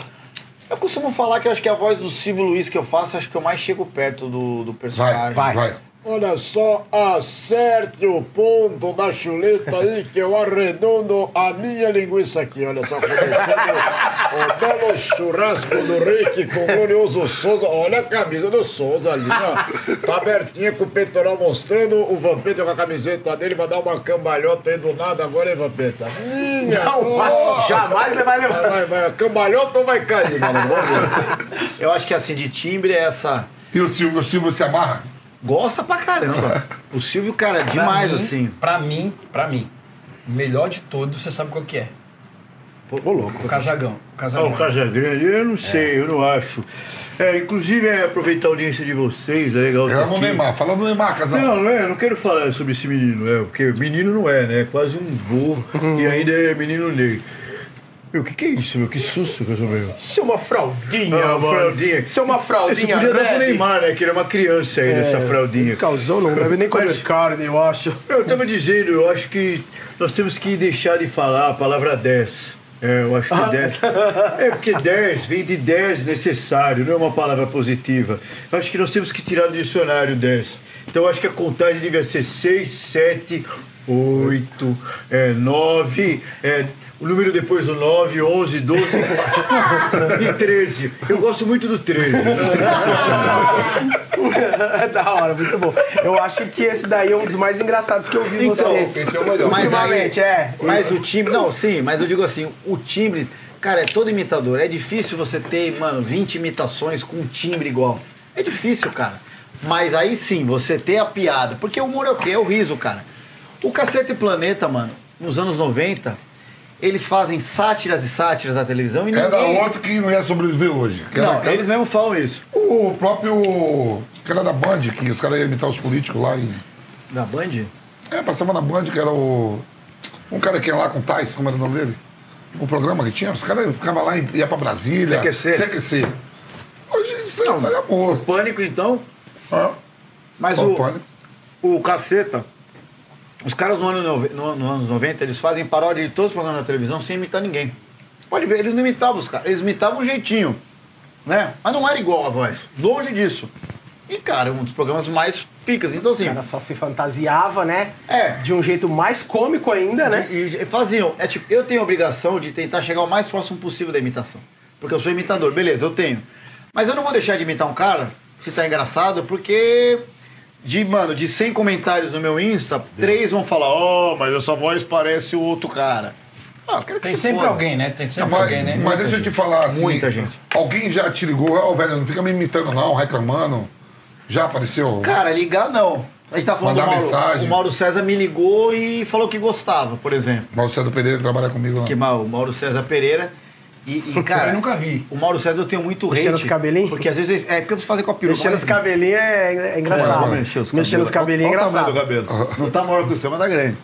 Eu costumo falar que eu acho que a voz do Silvio Luiz que eu faço, acho que eu mais chego perto do, do Vai, personagem. vai, vai. Olha só, acerte o ponto da chuleta aí que eu arredondo a minha linguiça aqui. Olha só, começando o belo churrasco do Rick com o glorioso Souza. Olha a camisa do Souza ali, ó. Tá abertinha com o peitoral mostrando. O Vampeta com a camiseta dele vai dar uma cambalhota aí do nada agora, hein, Vampeta? Minha Não, vai, jamais ele vai Vai, levar. vai, vai. Cambalhota ou vai cair, mano? Vamos ver. Eu acho que assim, de timbre é essa. E o Silvio, o Silvio se amarra? Gosta pra caramba. O Silvio, cara, é demais mim, assim. Pra mim, pra mim, o melhor de todos, você sabe qual que é? Ô, louco. O Casagão. O Ah, Casagão. o Casagrande, eu não sei, eu não acho. É, inclusive, é, aproveitar a audiência de vocês, é legal. Eu amo o. Neymar. Fala do Neymar, casal. Não, não é, eu não quero falar sobre esse menino, é, porque menino não é, né? É quase um vô [laughs] e ainda é menino Ney. Meu, o que, que é isso, meu? Que susto que eu sou meu. Isso é uma fraldinha, Ah, uma mano. fraldinha. Isso é uma Você fraldinha podia dar pro. Neymar, né? Que ele é uma criança aí, nessa fraldinha. Causou, não deve nem comer Mas- carne, eu acho. Eu tava dizendo, eu acho que nós temos que deixar de falar a palavra 10. É, eu acho que 10. É porque 10 vem de 10 necessário, não é uma palavra positiva. Eu acho que nós temos que tirar do dicionário 10. Então eu acho que a contagem devia ser 6, 7, 8, é, 9, é, o número depois do 9, 11, 12 e 13. Eu gosto muito do 13. É [laughs] da hora, muito bom. Eu acho que esse daí é um dos mais engraçados que eu vi Então, você. Esse é o melhor. Mas Ultimamente, aí- é. Mas o timbre, não, sim, mas eu digo assim, o timbre, cara, é todo imitador. É difícil você ter, mano, 20 imitações com um timbre igual. É difícil, cara. Mas aí sim, você ter a piada. Porque o humor é o quê? É o riso, cara. O Cacete Planeta, mano, nos anos 90, eles fazem sátiras e sátiras da televisão e É da ninguém... outro que não ia sobreviver hoje. Era Não, aquela- eles mesmos falam isso. O próprio. Era da Band, que os caras iam imitar os políticos lá em. Da Band? É, passava na Band, que era o. Um cara que ia lá com o Tais, como era o nome dele? O programa que tinha, os caras ficavam lá, e ia pra Brasília. CQC. CQC. Hoje isso aí tá de amor. Pânico, então. Ah, Mas o, pode. o Caceta, os caras no ano, no, no anos 90, eles fazem paródia de todos os programas da televisão sem imitar ninguém. Pode ver, eles não imitavam os caras, eles imitavam um jeitinho, né? Mas não era igual a voz, longe disso. E, cara, um dos programas mais picas. Então, Os assim, caras só se fantasiava, né? É. De um jeito mais cômico ainda, né? e, e faziam. É tipo, eu tenho a obrigação de tentar chegar o mais próximo possível da imitação. porque eu sou imitador. Beleza, eu tenho. Mas eu não vou deixar de imitar um cara, se tá engraçado, porque de, mano, de 100 comentários no meu Insta, três vão falar, ó, mas essa voz parece o outro cara. Ah, quero que Tem se sempre foda. alguém, né? Tem sempre Mas, alguém, né? mas deixa eu te falar assim. Muita gente. Alguém já te ligou, ó, velho, não fica me imitando não, reclamando. Já apareceu? Cara, ligar não. A gente tá falando do Mandar Mauro. mensagem. O Mauro César me ligou e falou que gostava, por exemplo. Mas o César Pereira trabalha comigo lá. Que mal, o Mauro César Pereira. E, e, cara, Eu nunca vi. o Mauro César eu tenho muito hate. Mexendo os cabelinhos? Porque às vezes. É porque eu preciso fazer com a peruca. Mexer nos mas- cabelinhos é, é engraçado. Ué. Mexer os cabelinhos é Olha o engraçado. do cabelo. Não tá maior que o seu, mas tá grande.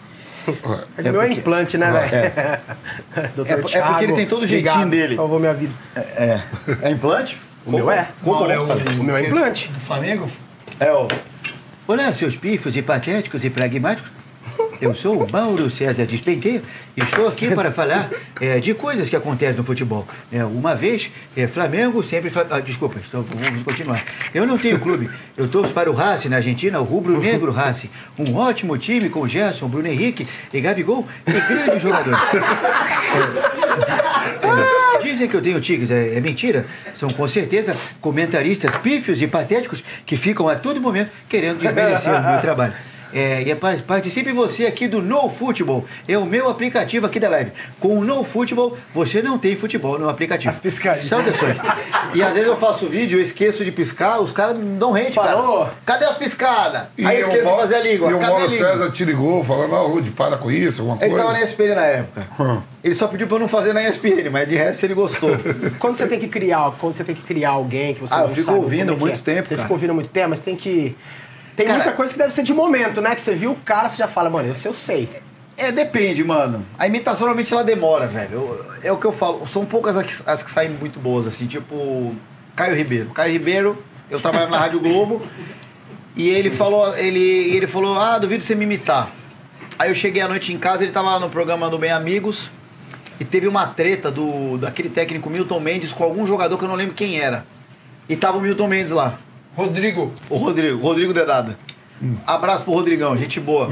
É que meu é porque- implante, né, velho? [laughs] Doutor É- é porque ele tem todo o jeitinho obrigado, dele. Salvou minha vida. É. É implante? O meu é? Mauro é o, O meu é implante. Do Flamengo? É o. Olá, seus pifos e patéticos e pragmáticos. Eu sou o Mauro César Despenteiro e estou aqui para falar é, de coisas que acontecem no futebol. É, uma vez, é, Flamengo sempre... Ah, desculpa, vamos continuar. Eu não tenho clube. Eu torço para o Racing na Argentina, o Rubro Negro Racing. Um ótimo time com Gerson, Bruno Henrique e Gabigol e grandes jogadores. É, Dizem que eu tenho tigres, é, é mentira. São com certeza comentaristas pífios e patéticos que ficam a todo momento querendo desmerecer o meu trabalho. É, e pa- participe você aqui do No Futebol. É o meu aplicativo aqui da live. Com o No Futebol, você não tem futebol no aplicativo. As piscadinhas. Saudações. [laughs] E às vezes eu faço vídeo, eu esqueço de piscar, os caras me dão rente, cara. Falou. Cadê as piscadas? E Aí eu esqueço de fazer a língua. E o Mauro? César te ligou falando, ó, Rude, para com isso, alguma Ele coisa. tava na ESPN na época. Hum. Ele só pediu pra eu não fazer na ESPN, mas de resto ele gostou. [laughs] Quando você tem que criar, quando você tem que criar alguém que você Ah, não eu fico ouvindo é muito é. tempo, Você cara. fica ouvindo muito tempo, mas tem que tem Cara, muita coisa que deve ser de momento, né? Que você viu o cara, você já fala, mano, esse eu sei. É, depende, mano. A imitação normalmente ela demora, velho. Eu- é o que eu falo. São poucas as que, as que saem muito boas, assim, tipo Caio Ribeiro. Caio Ribeiro, eu trabalhava na Rádio Globo e ele falou, ele, ele falou, ah, duvido você me imitar. Aí eu cheguei à noite em casa, ele tava no programa do Bem Amigos e teve uma treta do daquele técnico Milton Mendes com algum jogador que eu não lembro quem era. E tava o Milton Mendes lá. Rodrigo. O Rodrigo, Rodrigo Dedada. Abraço pro Rodrigão, gente boa.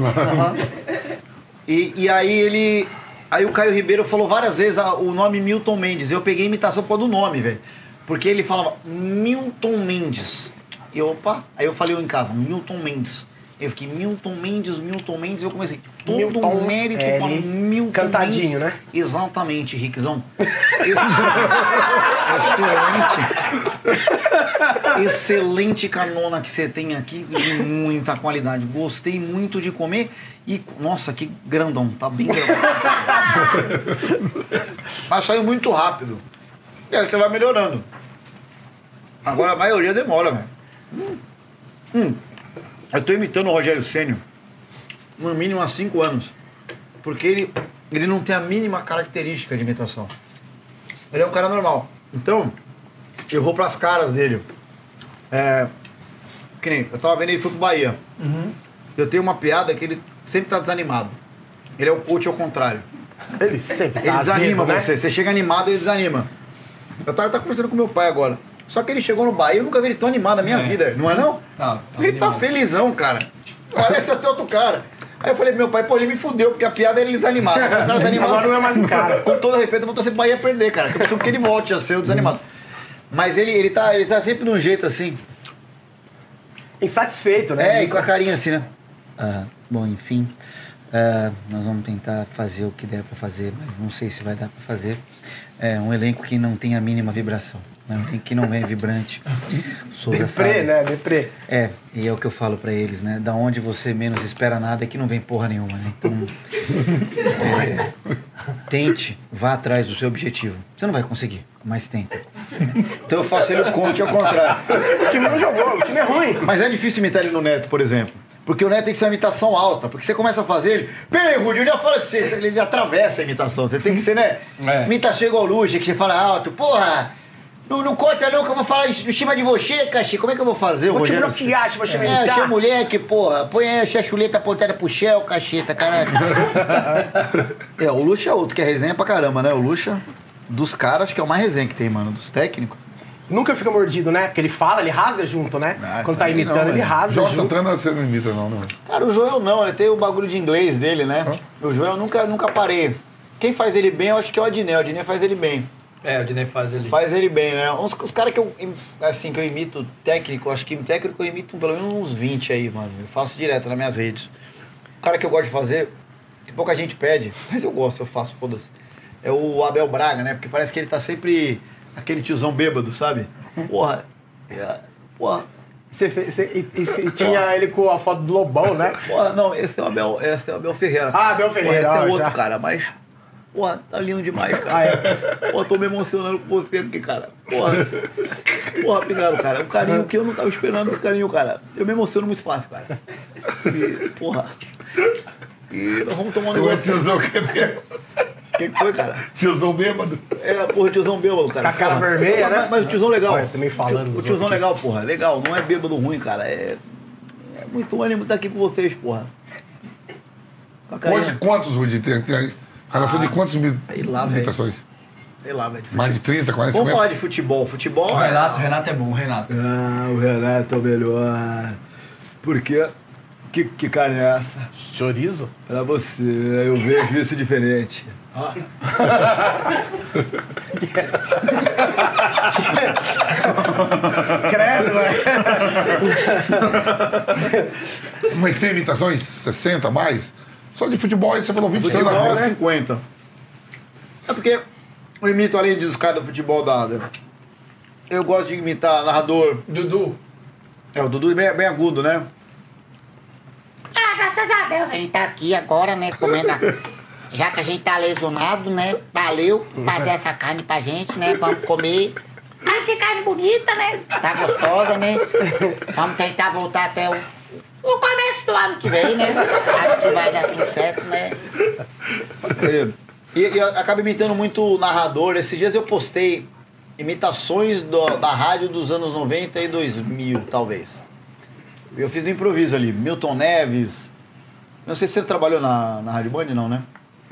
E, e aí ele. Aí o Caio Ribeiro falou várias vezes a- o nome Milton Mendes. Eu peguei a imitação por causa do nome, velho. Porque ele falava Milton Mendes. E opa, aí eu falei em casa, Milton Mendes. Eu fiquei Milton Mendes, Milton Mendes, eu comecei. Todo Milton, o mérito é, para Milton cantadinho, Mendes. né? Exatamente, Rickzão. [laughs] Excelente. Excelente canona que você tem aqui, de muita qualidade. Gostei muito de comer e, nossa, que grandão, tá bem grandão. Mas saiu muito rápido. E aí você vai melhorando. Agora a maioria demora, velho. Hum. Hum. Eu tô imitando o Rogério Sênio no mínimo há cinco anos. Porque ele, ele não tem a mínima característica de imitação. Ele é um cara normal. Então, eu vou pras caras dele. É, que nem, eu tava vendo ele foi pro Bahia. Eu tenho uma piada que ele sempre tá desanimado. Ele é o coach ao contrário. Ele sempre Ele tá desanima azedo, né? você. Você chega animado, ele desanima. Eu tava, tava conversando com meu pai agora. Só que ele chegou no Bahia, eu nunca vi ele tão animado na minha É. vida. Não é não? Tá, tá ele tá animado. felizão, cara. Parece até outro cara. Aí eu falei pro meu pai, pô, ele me fudeu, porque a piada era ele desanimado. O cara desanimado. Agora não é mais um cara. Com todo respeito, eu vou torcer pro Bahia perder, cara. Que eu preciso que ele volte a ser o desanimado. Mas ele, ele, tá, ele tá sempre num jeito assim. Insatisfeito, né? É, e com a carinha assim, né? Ah, bom, enfim, ah, nós vamos tentar fazer o que der pra fazer, mas não sei se vai dar pra fazer. É um elenco que não tem a mínima vibração, né? que não é vibrante. Sobre Deprê, né? Deprê. É, e é o que eu falo pra eles, né? Da onde você menos espera nada é que não vem porra nenhuma, né? Então, é, tente, vá atrás do seu objetivo. Você não vai conseguir, mas tenta. Então eu faço ele o conte ao contrário. O time não jogou, o time é ruim. Mas é difícil imitar ele no Neto, por exemplo. Porque o Neto tem que ser uma imitação alta. Porque você começa a fazer ele. Peraí, Rudy, eu já falo que você, ele atravessa a imitação. Você tem que ser, né? É. Imitação igual Luxa, que você fala alto. Porra, não, não conta não que eu vou falar em cima de você, Caxi. Como é que eu vou fazer, Vou te Rogério? bloquear se você me É, imitar. achei moleque, porra. Põe aí essa chuleta apontada pro Shell, cacheta, caralho. [laughs] é, o Luxa é outro que é resenha pra caramba, né? O Luxa, dos caras, que é o mais resenha que tem, mano. Dos técnicos. Nunca fica mordido, né? Porque ele fala, ele rasga junto, né? Ah, Quando tá também imitando, não, ele rasga João junto. Santana você não imita, não, né? Cara, o Joel não, ele tem o bagulho de inglês dele, né? O Joel nunca, nunca parei. Quem faz ele bem, eu acho que é o Adnet. O Adnet faz ele bem. É, o Dinei faz ali. Faz ele bem, né? Uns, os caras que eu, im- assim, que eu imito técnico, acho que técnico eu imito pelo menos uns 20 aí, mano. Eu faço direto nas minhas redes. O cara que eu gosto de fazer, que pouca gente pede, [laughs] mas eu gosto, eu faço, foda-se. É o Abel Braga, né? Porque parece que ele tá sempre aquele tiozão bêbado, sabe? Porra, é, porra, Você fez, você- e, e tinha ele com a foto do Lobão, né? porra, não, esse é o Abel, esse é o Abel Ferreira. Ah, Abel Ferreira, Porra, esse é outro já. cara, mas, porra, tá lindo demais, cara. [laughs] Porra, tô me emocionando com você aqui, cara. Porra, porra, obrigado, cara. Um carinho que eu não tava esperando esse carinho, cara. Eu me emociono muito fácil, cara. E, porra. E nós vamos tomar um negócio. tiozão que é bêbado. Quem que foi, cara? Tiozão bêbado. É, porra, tiozão bêbado, cara. Com a cara Porra. vermelha, Mas- né? Mas, o tiozão legal. Olha, também falando O tiozão legal, porra. Legal. Não é bêbado ruim, cara. É, é muito ânimo estar aqui com vocês, porra. Hoje, quantos, Rudi, tem? tem a relação de quantos mi- Sei lá, velho. imitações? Sei lá, velho. Mais de 30, 40, Vamos 50? falar de futebol. Futebol. O é- Renato, o Renato é bom, o Renato. Ah, o Renato é o melhor. Por quê? Que, que carne é essa? Chorizo? Pra você, eu vejo isso diferente. [laughs] Credo, velho. Umas 100 imitações? 60, mais? Só de futebol aí você falou 20 Futebol é anos. 50. É porque eu imito, além dos caras do futebol dado. Eu gosto de imitar narrador. Dudu. É, o Dudu é bem, bem agudo, né? Ah, graças a Deus, a gente tá aqui agora, né, comendo. a- Já que a gente tá lesionado, né? Valeu fazer essa carne pra gente, né? Vamos comer. Ai, que carne bonita, né? Tá gostosa, né? Vamos tentar voltar até o, o começo do ano que vem, né? Acho que vai dar tudo certo, né? Entendeu? E, e eu acabo imitando muito o narrador. Esses dias eu postei imitações do- da rádio dos anos 90 e 2000, talvez. Eu fiz no improviso ali. Milton Neves. Não sei se você trabalhou na, na Rádio Band, não, né?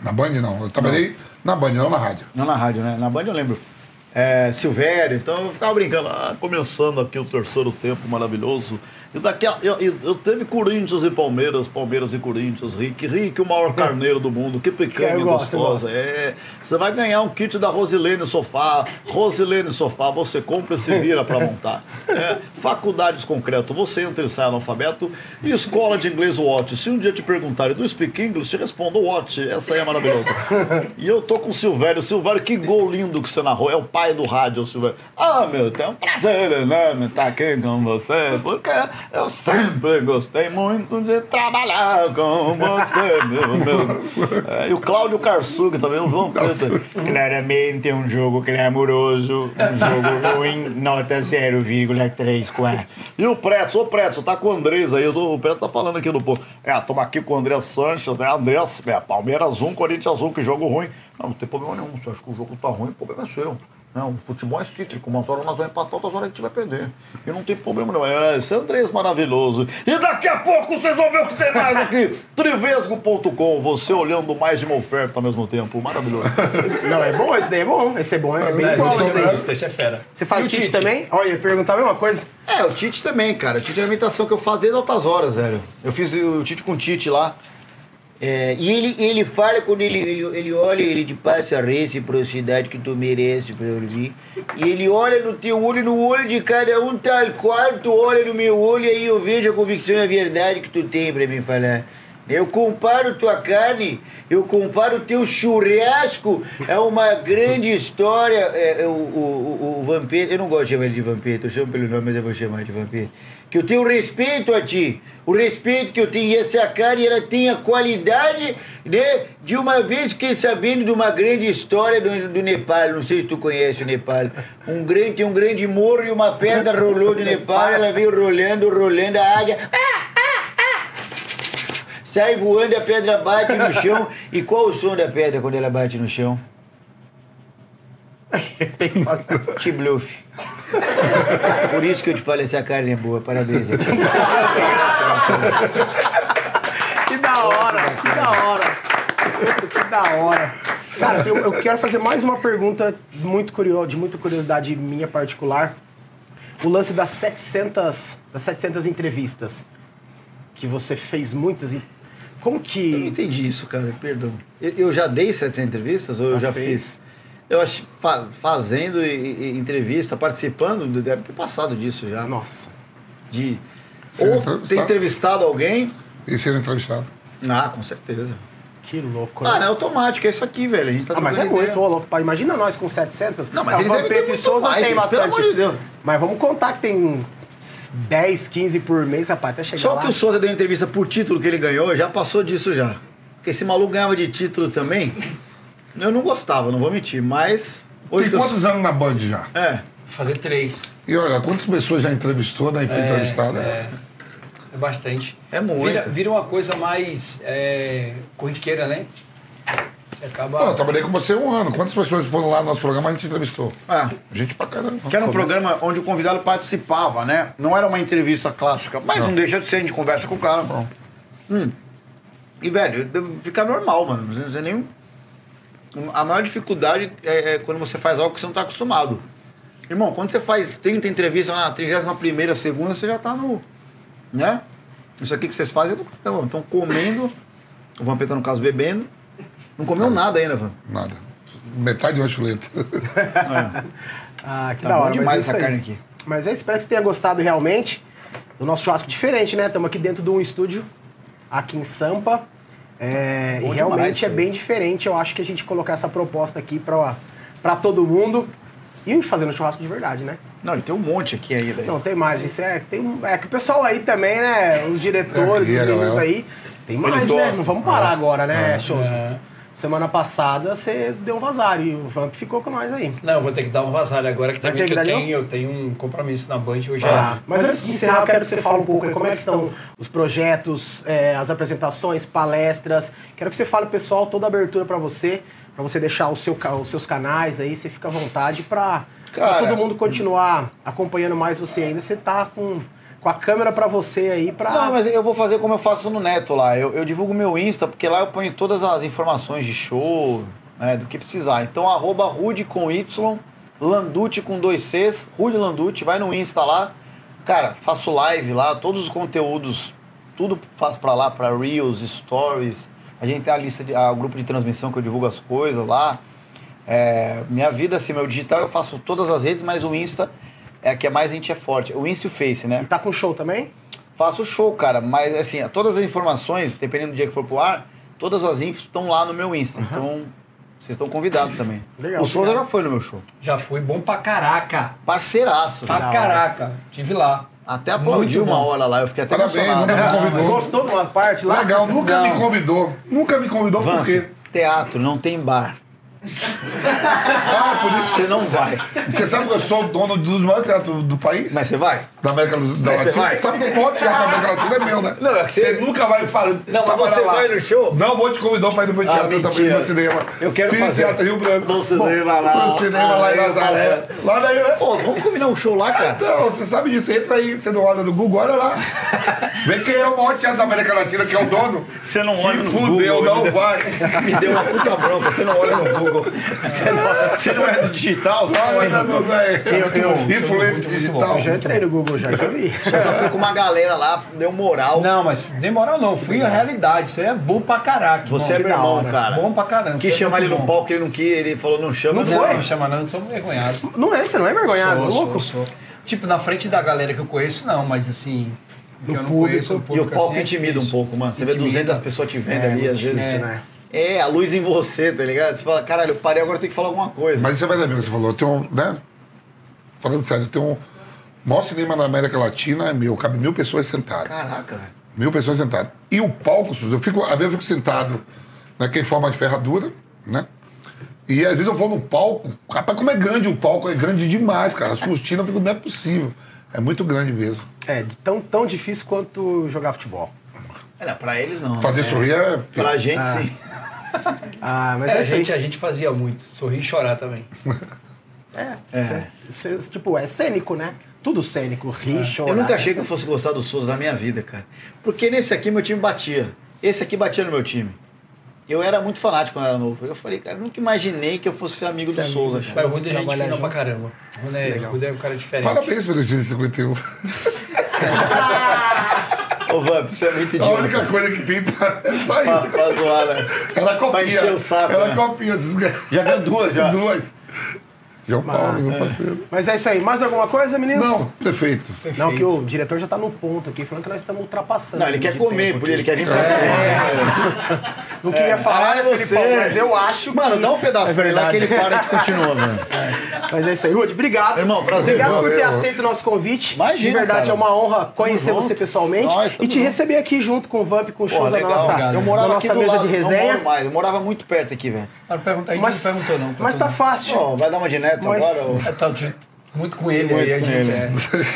Na Band não. Eu trabalhei na Band, não na rádio. Não na rádio, né? Na Band eu lembro. É, Silvério, então eu ficava brincando. Ah, Começando aqui o terceiro tempo maravilhoso. E daqui a, eu, eu, teve Corinthians e Palmeiras, Palmeiras e Corinthians. Rick, Rick, o maior carneiro do mundo. Que picanha gostosa. É, você vai ganhar um kit da Rosilene Sofá. Rosilene Sofá, você compra e se vira pra montar. [laughs] É, faculdades concreto, você entra e sai analfabeto. E escola de inglês Watch. Se um dia te perguntarem do Speak English, te responda Watch. Essa aí é maravilhosa. [laughs] E eu tô com o Silvério. Silvério, que gol lindo que você narrou. É o pai do rádio, o Silvério. Ah, meu, é um prazer enorme estar aqui com você, porque eu sempre gostei muito de trabalhar com você, meu, meu. É, e o Cláudio Karsug também, o João Pedro. Claramente é um jogo clamoroso, um jogo ruim, nota 0,34. E o Pretz, ô Pretz, tá com o Andrés aí, tô- o Pretz tá falando aqui no povo. É, tamo aqui com o André Sanches, né? Andrés, é, Palmeiras 1, Corinthians 1, que jogo ruim. Não, não tem problema nenhum, se acha que o jogo tá ruim, o problema é seu. Não, o futebol é cítrico, umas horas nós vamos empatar, outras horas a gente vai perder. E não tem problema não, é esse Andrés maravilhoso. E daqui a pouco vocês vão ver o que tem mais aqui. [laughs] Trivesgo.com, você olhando mais de uma oferta ao mesmo tempo, maravilhoso. [laughs] Não, é bom, esse daí é bom. Esse é bom, é bem Não, bom. esse daí. é- esse é fera. Você faz E o Tite Tite? também? Olha, eu ia perguntar a mesma coisa. É, o Tite também, cara. O Tite é uma imitação que eu faço desde altas horas, velho. Eu fiz o Tite com o Tite lá. É, e ele, ele fala quando ele, ele, ele olha, ele te passa a reciprocidade que tu merece pra ouvir. E ele olha no teu olho, no olho de cada um, tal qual tu olha no meu olho, e aí eu vejo a convicção e a verdade que tu tem pra me falar. Eu comparo tua carne, eu comparo teu churrasco, é uma grande história. É, é, o, o, o, o Vampeta, eu não gosto de chamar ele de Vampeta, eu chamo pelo nome, mas eu vou chamar de Vampeta. Que eu tenho respeito a ti, o respeito que eu tenho, e essa carne ela tem a qualidade, né? De uma vez fiquei sabendo de uma grande história do, do Nepal, não sei se tu conhece o Nepal. Um grande, tem um grande morro e uma pedra rolou do Nepal, ela veio rolando, rolando, a águia. Sai voando, a pedra bate no chão. E qual o som da pedra quando ela bate no chão? Te bluff. Por isso que eu te falo, essa carne é boa. Parabéns. Que da hora, que da hora. Que da hora. Cara, eu, eu quero fazer mais uma pergunta muito curiosa, de muita curiosidade minha particular. O lance das 700, das 700 entrevistas que você fez muitas e como Eu não que entendi isso, cara. Perdão. Eu, eu já dei 700 entrevistas ou eu Já já fez? fiz? Eu acho fa- fazendo e- e- entrevista, participando, deve ter passado disso já. Nossa. De Ser ou ter entrevistado alguém. E sendo entrevistado. Ah, com certeza. Que louco, Ah, né? é automático, é isso aqui, velho. A gente tá Ah, mas é muito, ô louco. pá. Imagina nós com 700. Não, mas devem ter Vampeta e Souza mais, tem gente, pelo bastante. amor de Deus. Mas vamos contar que tem 10, 15 por mês, rapaz, até chegar Só lá. que o Souza deu entrevista por título que ele ganhou, já passou disso já. Porque esse maluco ganhava de título também. Eu não gostava, não vou mentir, mas. Hoje Tem que eu- quantos anos na Band já? É. Fazer três. E olha, quantas pessoas já entrevistou, né? E foi entrevistada? É, é bastante. É muito. Vira, vira uma coisa mais é, corriqueira, né? Você acaba. Pô, eu trabalhei com você um ano. Quantas pessoas foram lá no nosso programa e a gente entrevistou? Ah, Gente pra caramba. que era um programa onde o convidado participava, né? Não era uma entrevista clássica, mas não, Não. deixa de ser, a gente conversa com o cara. Hum. E, velho, fica normal, mano. Não precisa nem. A maior dificuldade é, é quando você faz algo que você não tá acostumado. Irmão, quando você faz 30 entrevistas na 31 segunda, você já tá no. Né? Isso aqui que vocês fazem é do caramba. Estão comendo, o Vampeta, no caso, bebendo. Não comeu nada ainda, Van. Nada. Metade de uma chuleta. Ah, que Tá da bom hora. demais mas é essa carne aqui. Mas eu espero que você tenha gostado realmente do nosso churrasco diferente, né? Estamos aqui dentro de um estúdio aqui em Sampa. É, e demais realmente isso é bem diferente. Eu acho que a gente colocar essa proposta aqui pra, pra todo mundo e fazendo churrasco de verdade, né? Não, ele tem um monte aqui ainda. Não, tem mais. Isso é, tem, um- é que o pessoal aí também, né? Os diretores, É, os meninos galera. aí. Tem mais, né? Não vamos parar agora, né, É. Shows? É. Semana passada você deu um vazar e o Vamp ficou com nós aí. Não, eu vou ter que dar um vazar agora que Vai também que que eu tenho, eu tenho um compromisso na Band hoje. Ah, é- mas antes de encerrar, eu quero que você fale um pouco aí como é que estão os projetos, é, as apresentações, palestras. Quero que você fale, pessoal, toda a abertura pra você, pra você deixar o seu, os seus canais aí, você fica à vontade Cara. todo mundo continuar acompanhando mais você ainda. Você tá com, com a câmera pra você aí pra. Não, mas eu vou fazer como eu faço no Neto lá. Eu, eu divulgo meu Insta, porque lá eu ponho todas as informações de show, né, do que precisar. Então, arroba Rude com Y, Landucci com dois Cs, Rude Landucci, vai no Insta lá. Cara, faço live lá, todos os conteúdos, tudo faço pra lá, pra Reels, Stories. A gente tem a lista, de, a, o grupo de transmissão que eu divulgo as coisas lá. É, minha vida, assim, meu digital eu faço todas as redes, mas o Insta é a que mais a gente é forte. O Insta e o Face, né? E tá com show também? Faço show, cara, mas assim, todas as informações, dependendo do dia que for pro ar, todas as infos estão lá no meu Insta. Então, vocês estão convidados também. Legal, o Souza legal. já foi no meu show. Já foi bom pra caraca. Parceiraço, Pra caraca. Tive lá. Até aplaudiu Muito uma hora lá, eu fiquei até Parabéns, emocionado. nunca me convidou. Gostou de uma parte lá? Legal, nunca Não. me convidou. Nunca me convidou por Van, quê? teatro, não tem bar. [laughs] Ah, por isso. Você não vai. Você sabe que eu sou o dono dos maiores teatros do país? Mas você vai? Da América do- da Mas você Latina? vai? Sabe que o maior teatro da América Latina é meu, né? Não, é você você- nunca vai falar. Não, mas você lá. vai no show? Não vou te convidar pra ir no meu Ah, teatro também, mentira. no meu cinema. Eu quero Cine fazer. Teatro Rio Branco. No cinema lá. No cinema lá em Ah, Nazaré. Lá daí, né? Pô, vamos combinar um show lá, cara? Não, você sabe disso. Entra aí, você não olha no Google, olha lá. Vê quem é o maior teatro da América Latina, que é o dono. Você não Se olha no fudeu, Google, não me vai. Me deu uma puta bronca, você não olha no Google. Você não, você não é do digital, você Não, é mas não, não é. eu- Influência digital. Eu já entrei no Google, já que eu vi. [laughs] Eu fui com uma galera lá, deu moral. Não, mas demoral não. Fui a realidade. Isso aí é bom pra caraca. Você é meu irmão, hora. cara. Bom pra caramba. Quis é chamar ele no palco, ele não quis, ele falou, não chama. Não Não, foi? não chama não, eu sou envergonhado. Não é, você não é envergonhado, Sou, louco? sou, sou. Tipo, na frente da galera que eu conheço, não, mas assim. que eu não público. conheço, o E o palco assim, é intimida um pouco, mano. Você vê Intimida. 200 pessoas te vendo É, ali, às vezes. difícil, é. né? É, a luz em você, tá ligado? Você fala, caralho, eu parei, agora eu tenho que falar alguma coisa. Mas você vai ver o que você falou. Tem um, né? Falando sério, tem um. O maior cinema na América Latina é meu, cabe mil pessoas sentadas. Caraca, velho. Mil pessoas sentadas. E o palco, eu fico, às vezes eu fico sentado naquele forma de ferradura, né? E às vezes eu vou no palco, rapaz, como é grande o palco, é grande demais, cara. As cortinas eu fico, não é possível. É muito grande mesmo. É, tão, tão difícil quanto jogar futebol. É, pra eles não. Fazer sorrir é. Pra gente, Ah. sim. [laughs] Ah, mas É, é, a, gente, a gente fazia muito. Sorrir e chorar também. É, cê- cê- tipo, é cênico, né? Tudo cênico, rir, chorar. Eu nunca achei que eu fosse gostar do Souza na minha vida, cara. Porque nesse aqui meu time batia. Esse aqui batia no meu time. Eu era muito fanático quando era novo. Eu falei, cara, eu nunca imaginei que eu fosse amigo Ser do amigo, Souza. cara. cara. Mas o Rude é gente fina junto. pra caramba. O é, Rude é um cara diferente. Parabéns pelo time 51. [laughs] [laughs] Ô, Vamp, você é muito A idiota. única coisa que tem pra Pra, sair. pra zoar, né? Ela Pra copia. encher o saco, Ela né? copia. Já ganhou duas, já. Duas. João Paulo, meu parceiro. Mas é isso aí. Mais alguma coisa, meninos? Não, perfeito. Não, que o diretor já tá no ponto aqui, falando que nós estamos ultrapassando. Não, ele quer comer, por ele quer vir pra cá. [laughs] Não queria falar, Ah, né, você. Felipão? Mas eu acho Mano, que... dá um pedaço pra ele lá que ele para e continua, [laughs] velho. Mas é isso aí, Rude. Obrigado. Irmão, prazer. Obrigado por ter Valeu. aceito o nosso convite. Imagina, De verdade, cara. é uma honra conhecer você pessoalmente Nós, e te junto. receber aqui junto com o Vamp, com o shows na nossa, cara. Eu na morava nossa aqui do mesa lado, de Não resenha. moro mais, eu morava muito perto aqui, velho. Cara, pergunta aí, Mas, não perguntou não. mas tá fácil. Vai dar uma de neto Mas- agora? ou- É, tá, muito com ele Muito aí, a com gente ele. é.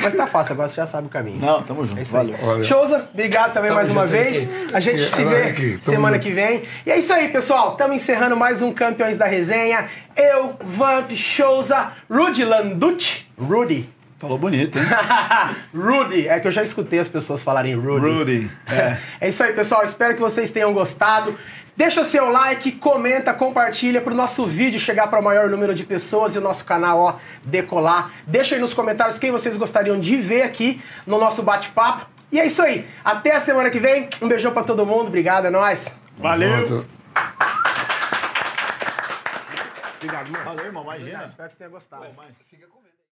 Mas tá fácil, agora você já sabe o caminho. Não, tamo junto. É isso. Valeu. Valeu. Showza, obrigado também Tamo mais uma vez. Henrique. A gente se É, vê tamo semana junto. que vem. E é isso aí, pessoal. Estamos encerrando mais um Campeões da Resenha. Eu, Vamp, Showza, Rudy Landucci. Rudy. Falou bonito, hein? [laughs] Rudy. É que eu já escutei as pessoas falarem Rudy. Rudy. É. é isso aí, pessoal. Espero que vocês tenham gostado. Deixa o seu like, comenta, compartilha para o nosso vídeo chegar para o maior número de pessoas e o nosso canal ó, decolar. Deixa aí nos comentários quem vocês gostariam de ver aqui no nosso bate-papo. E é isso aí. Até a semana que vem. Um beijão para todo mundo. Obrigado, é nóis. Valeu. Obrigado, mano. Valeu, irmão, imagina. Espero que você tenha gostado. Fica com medo.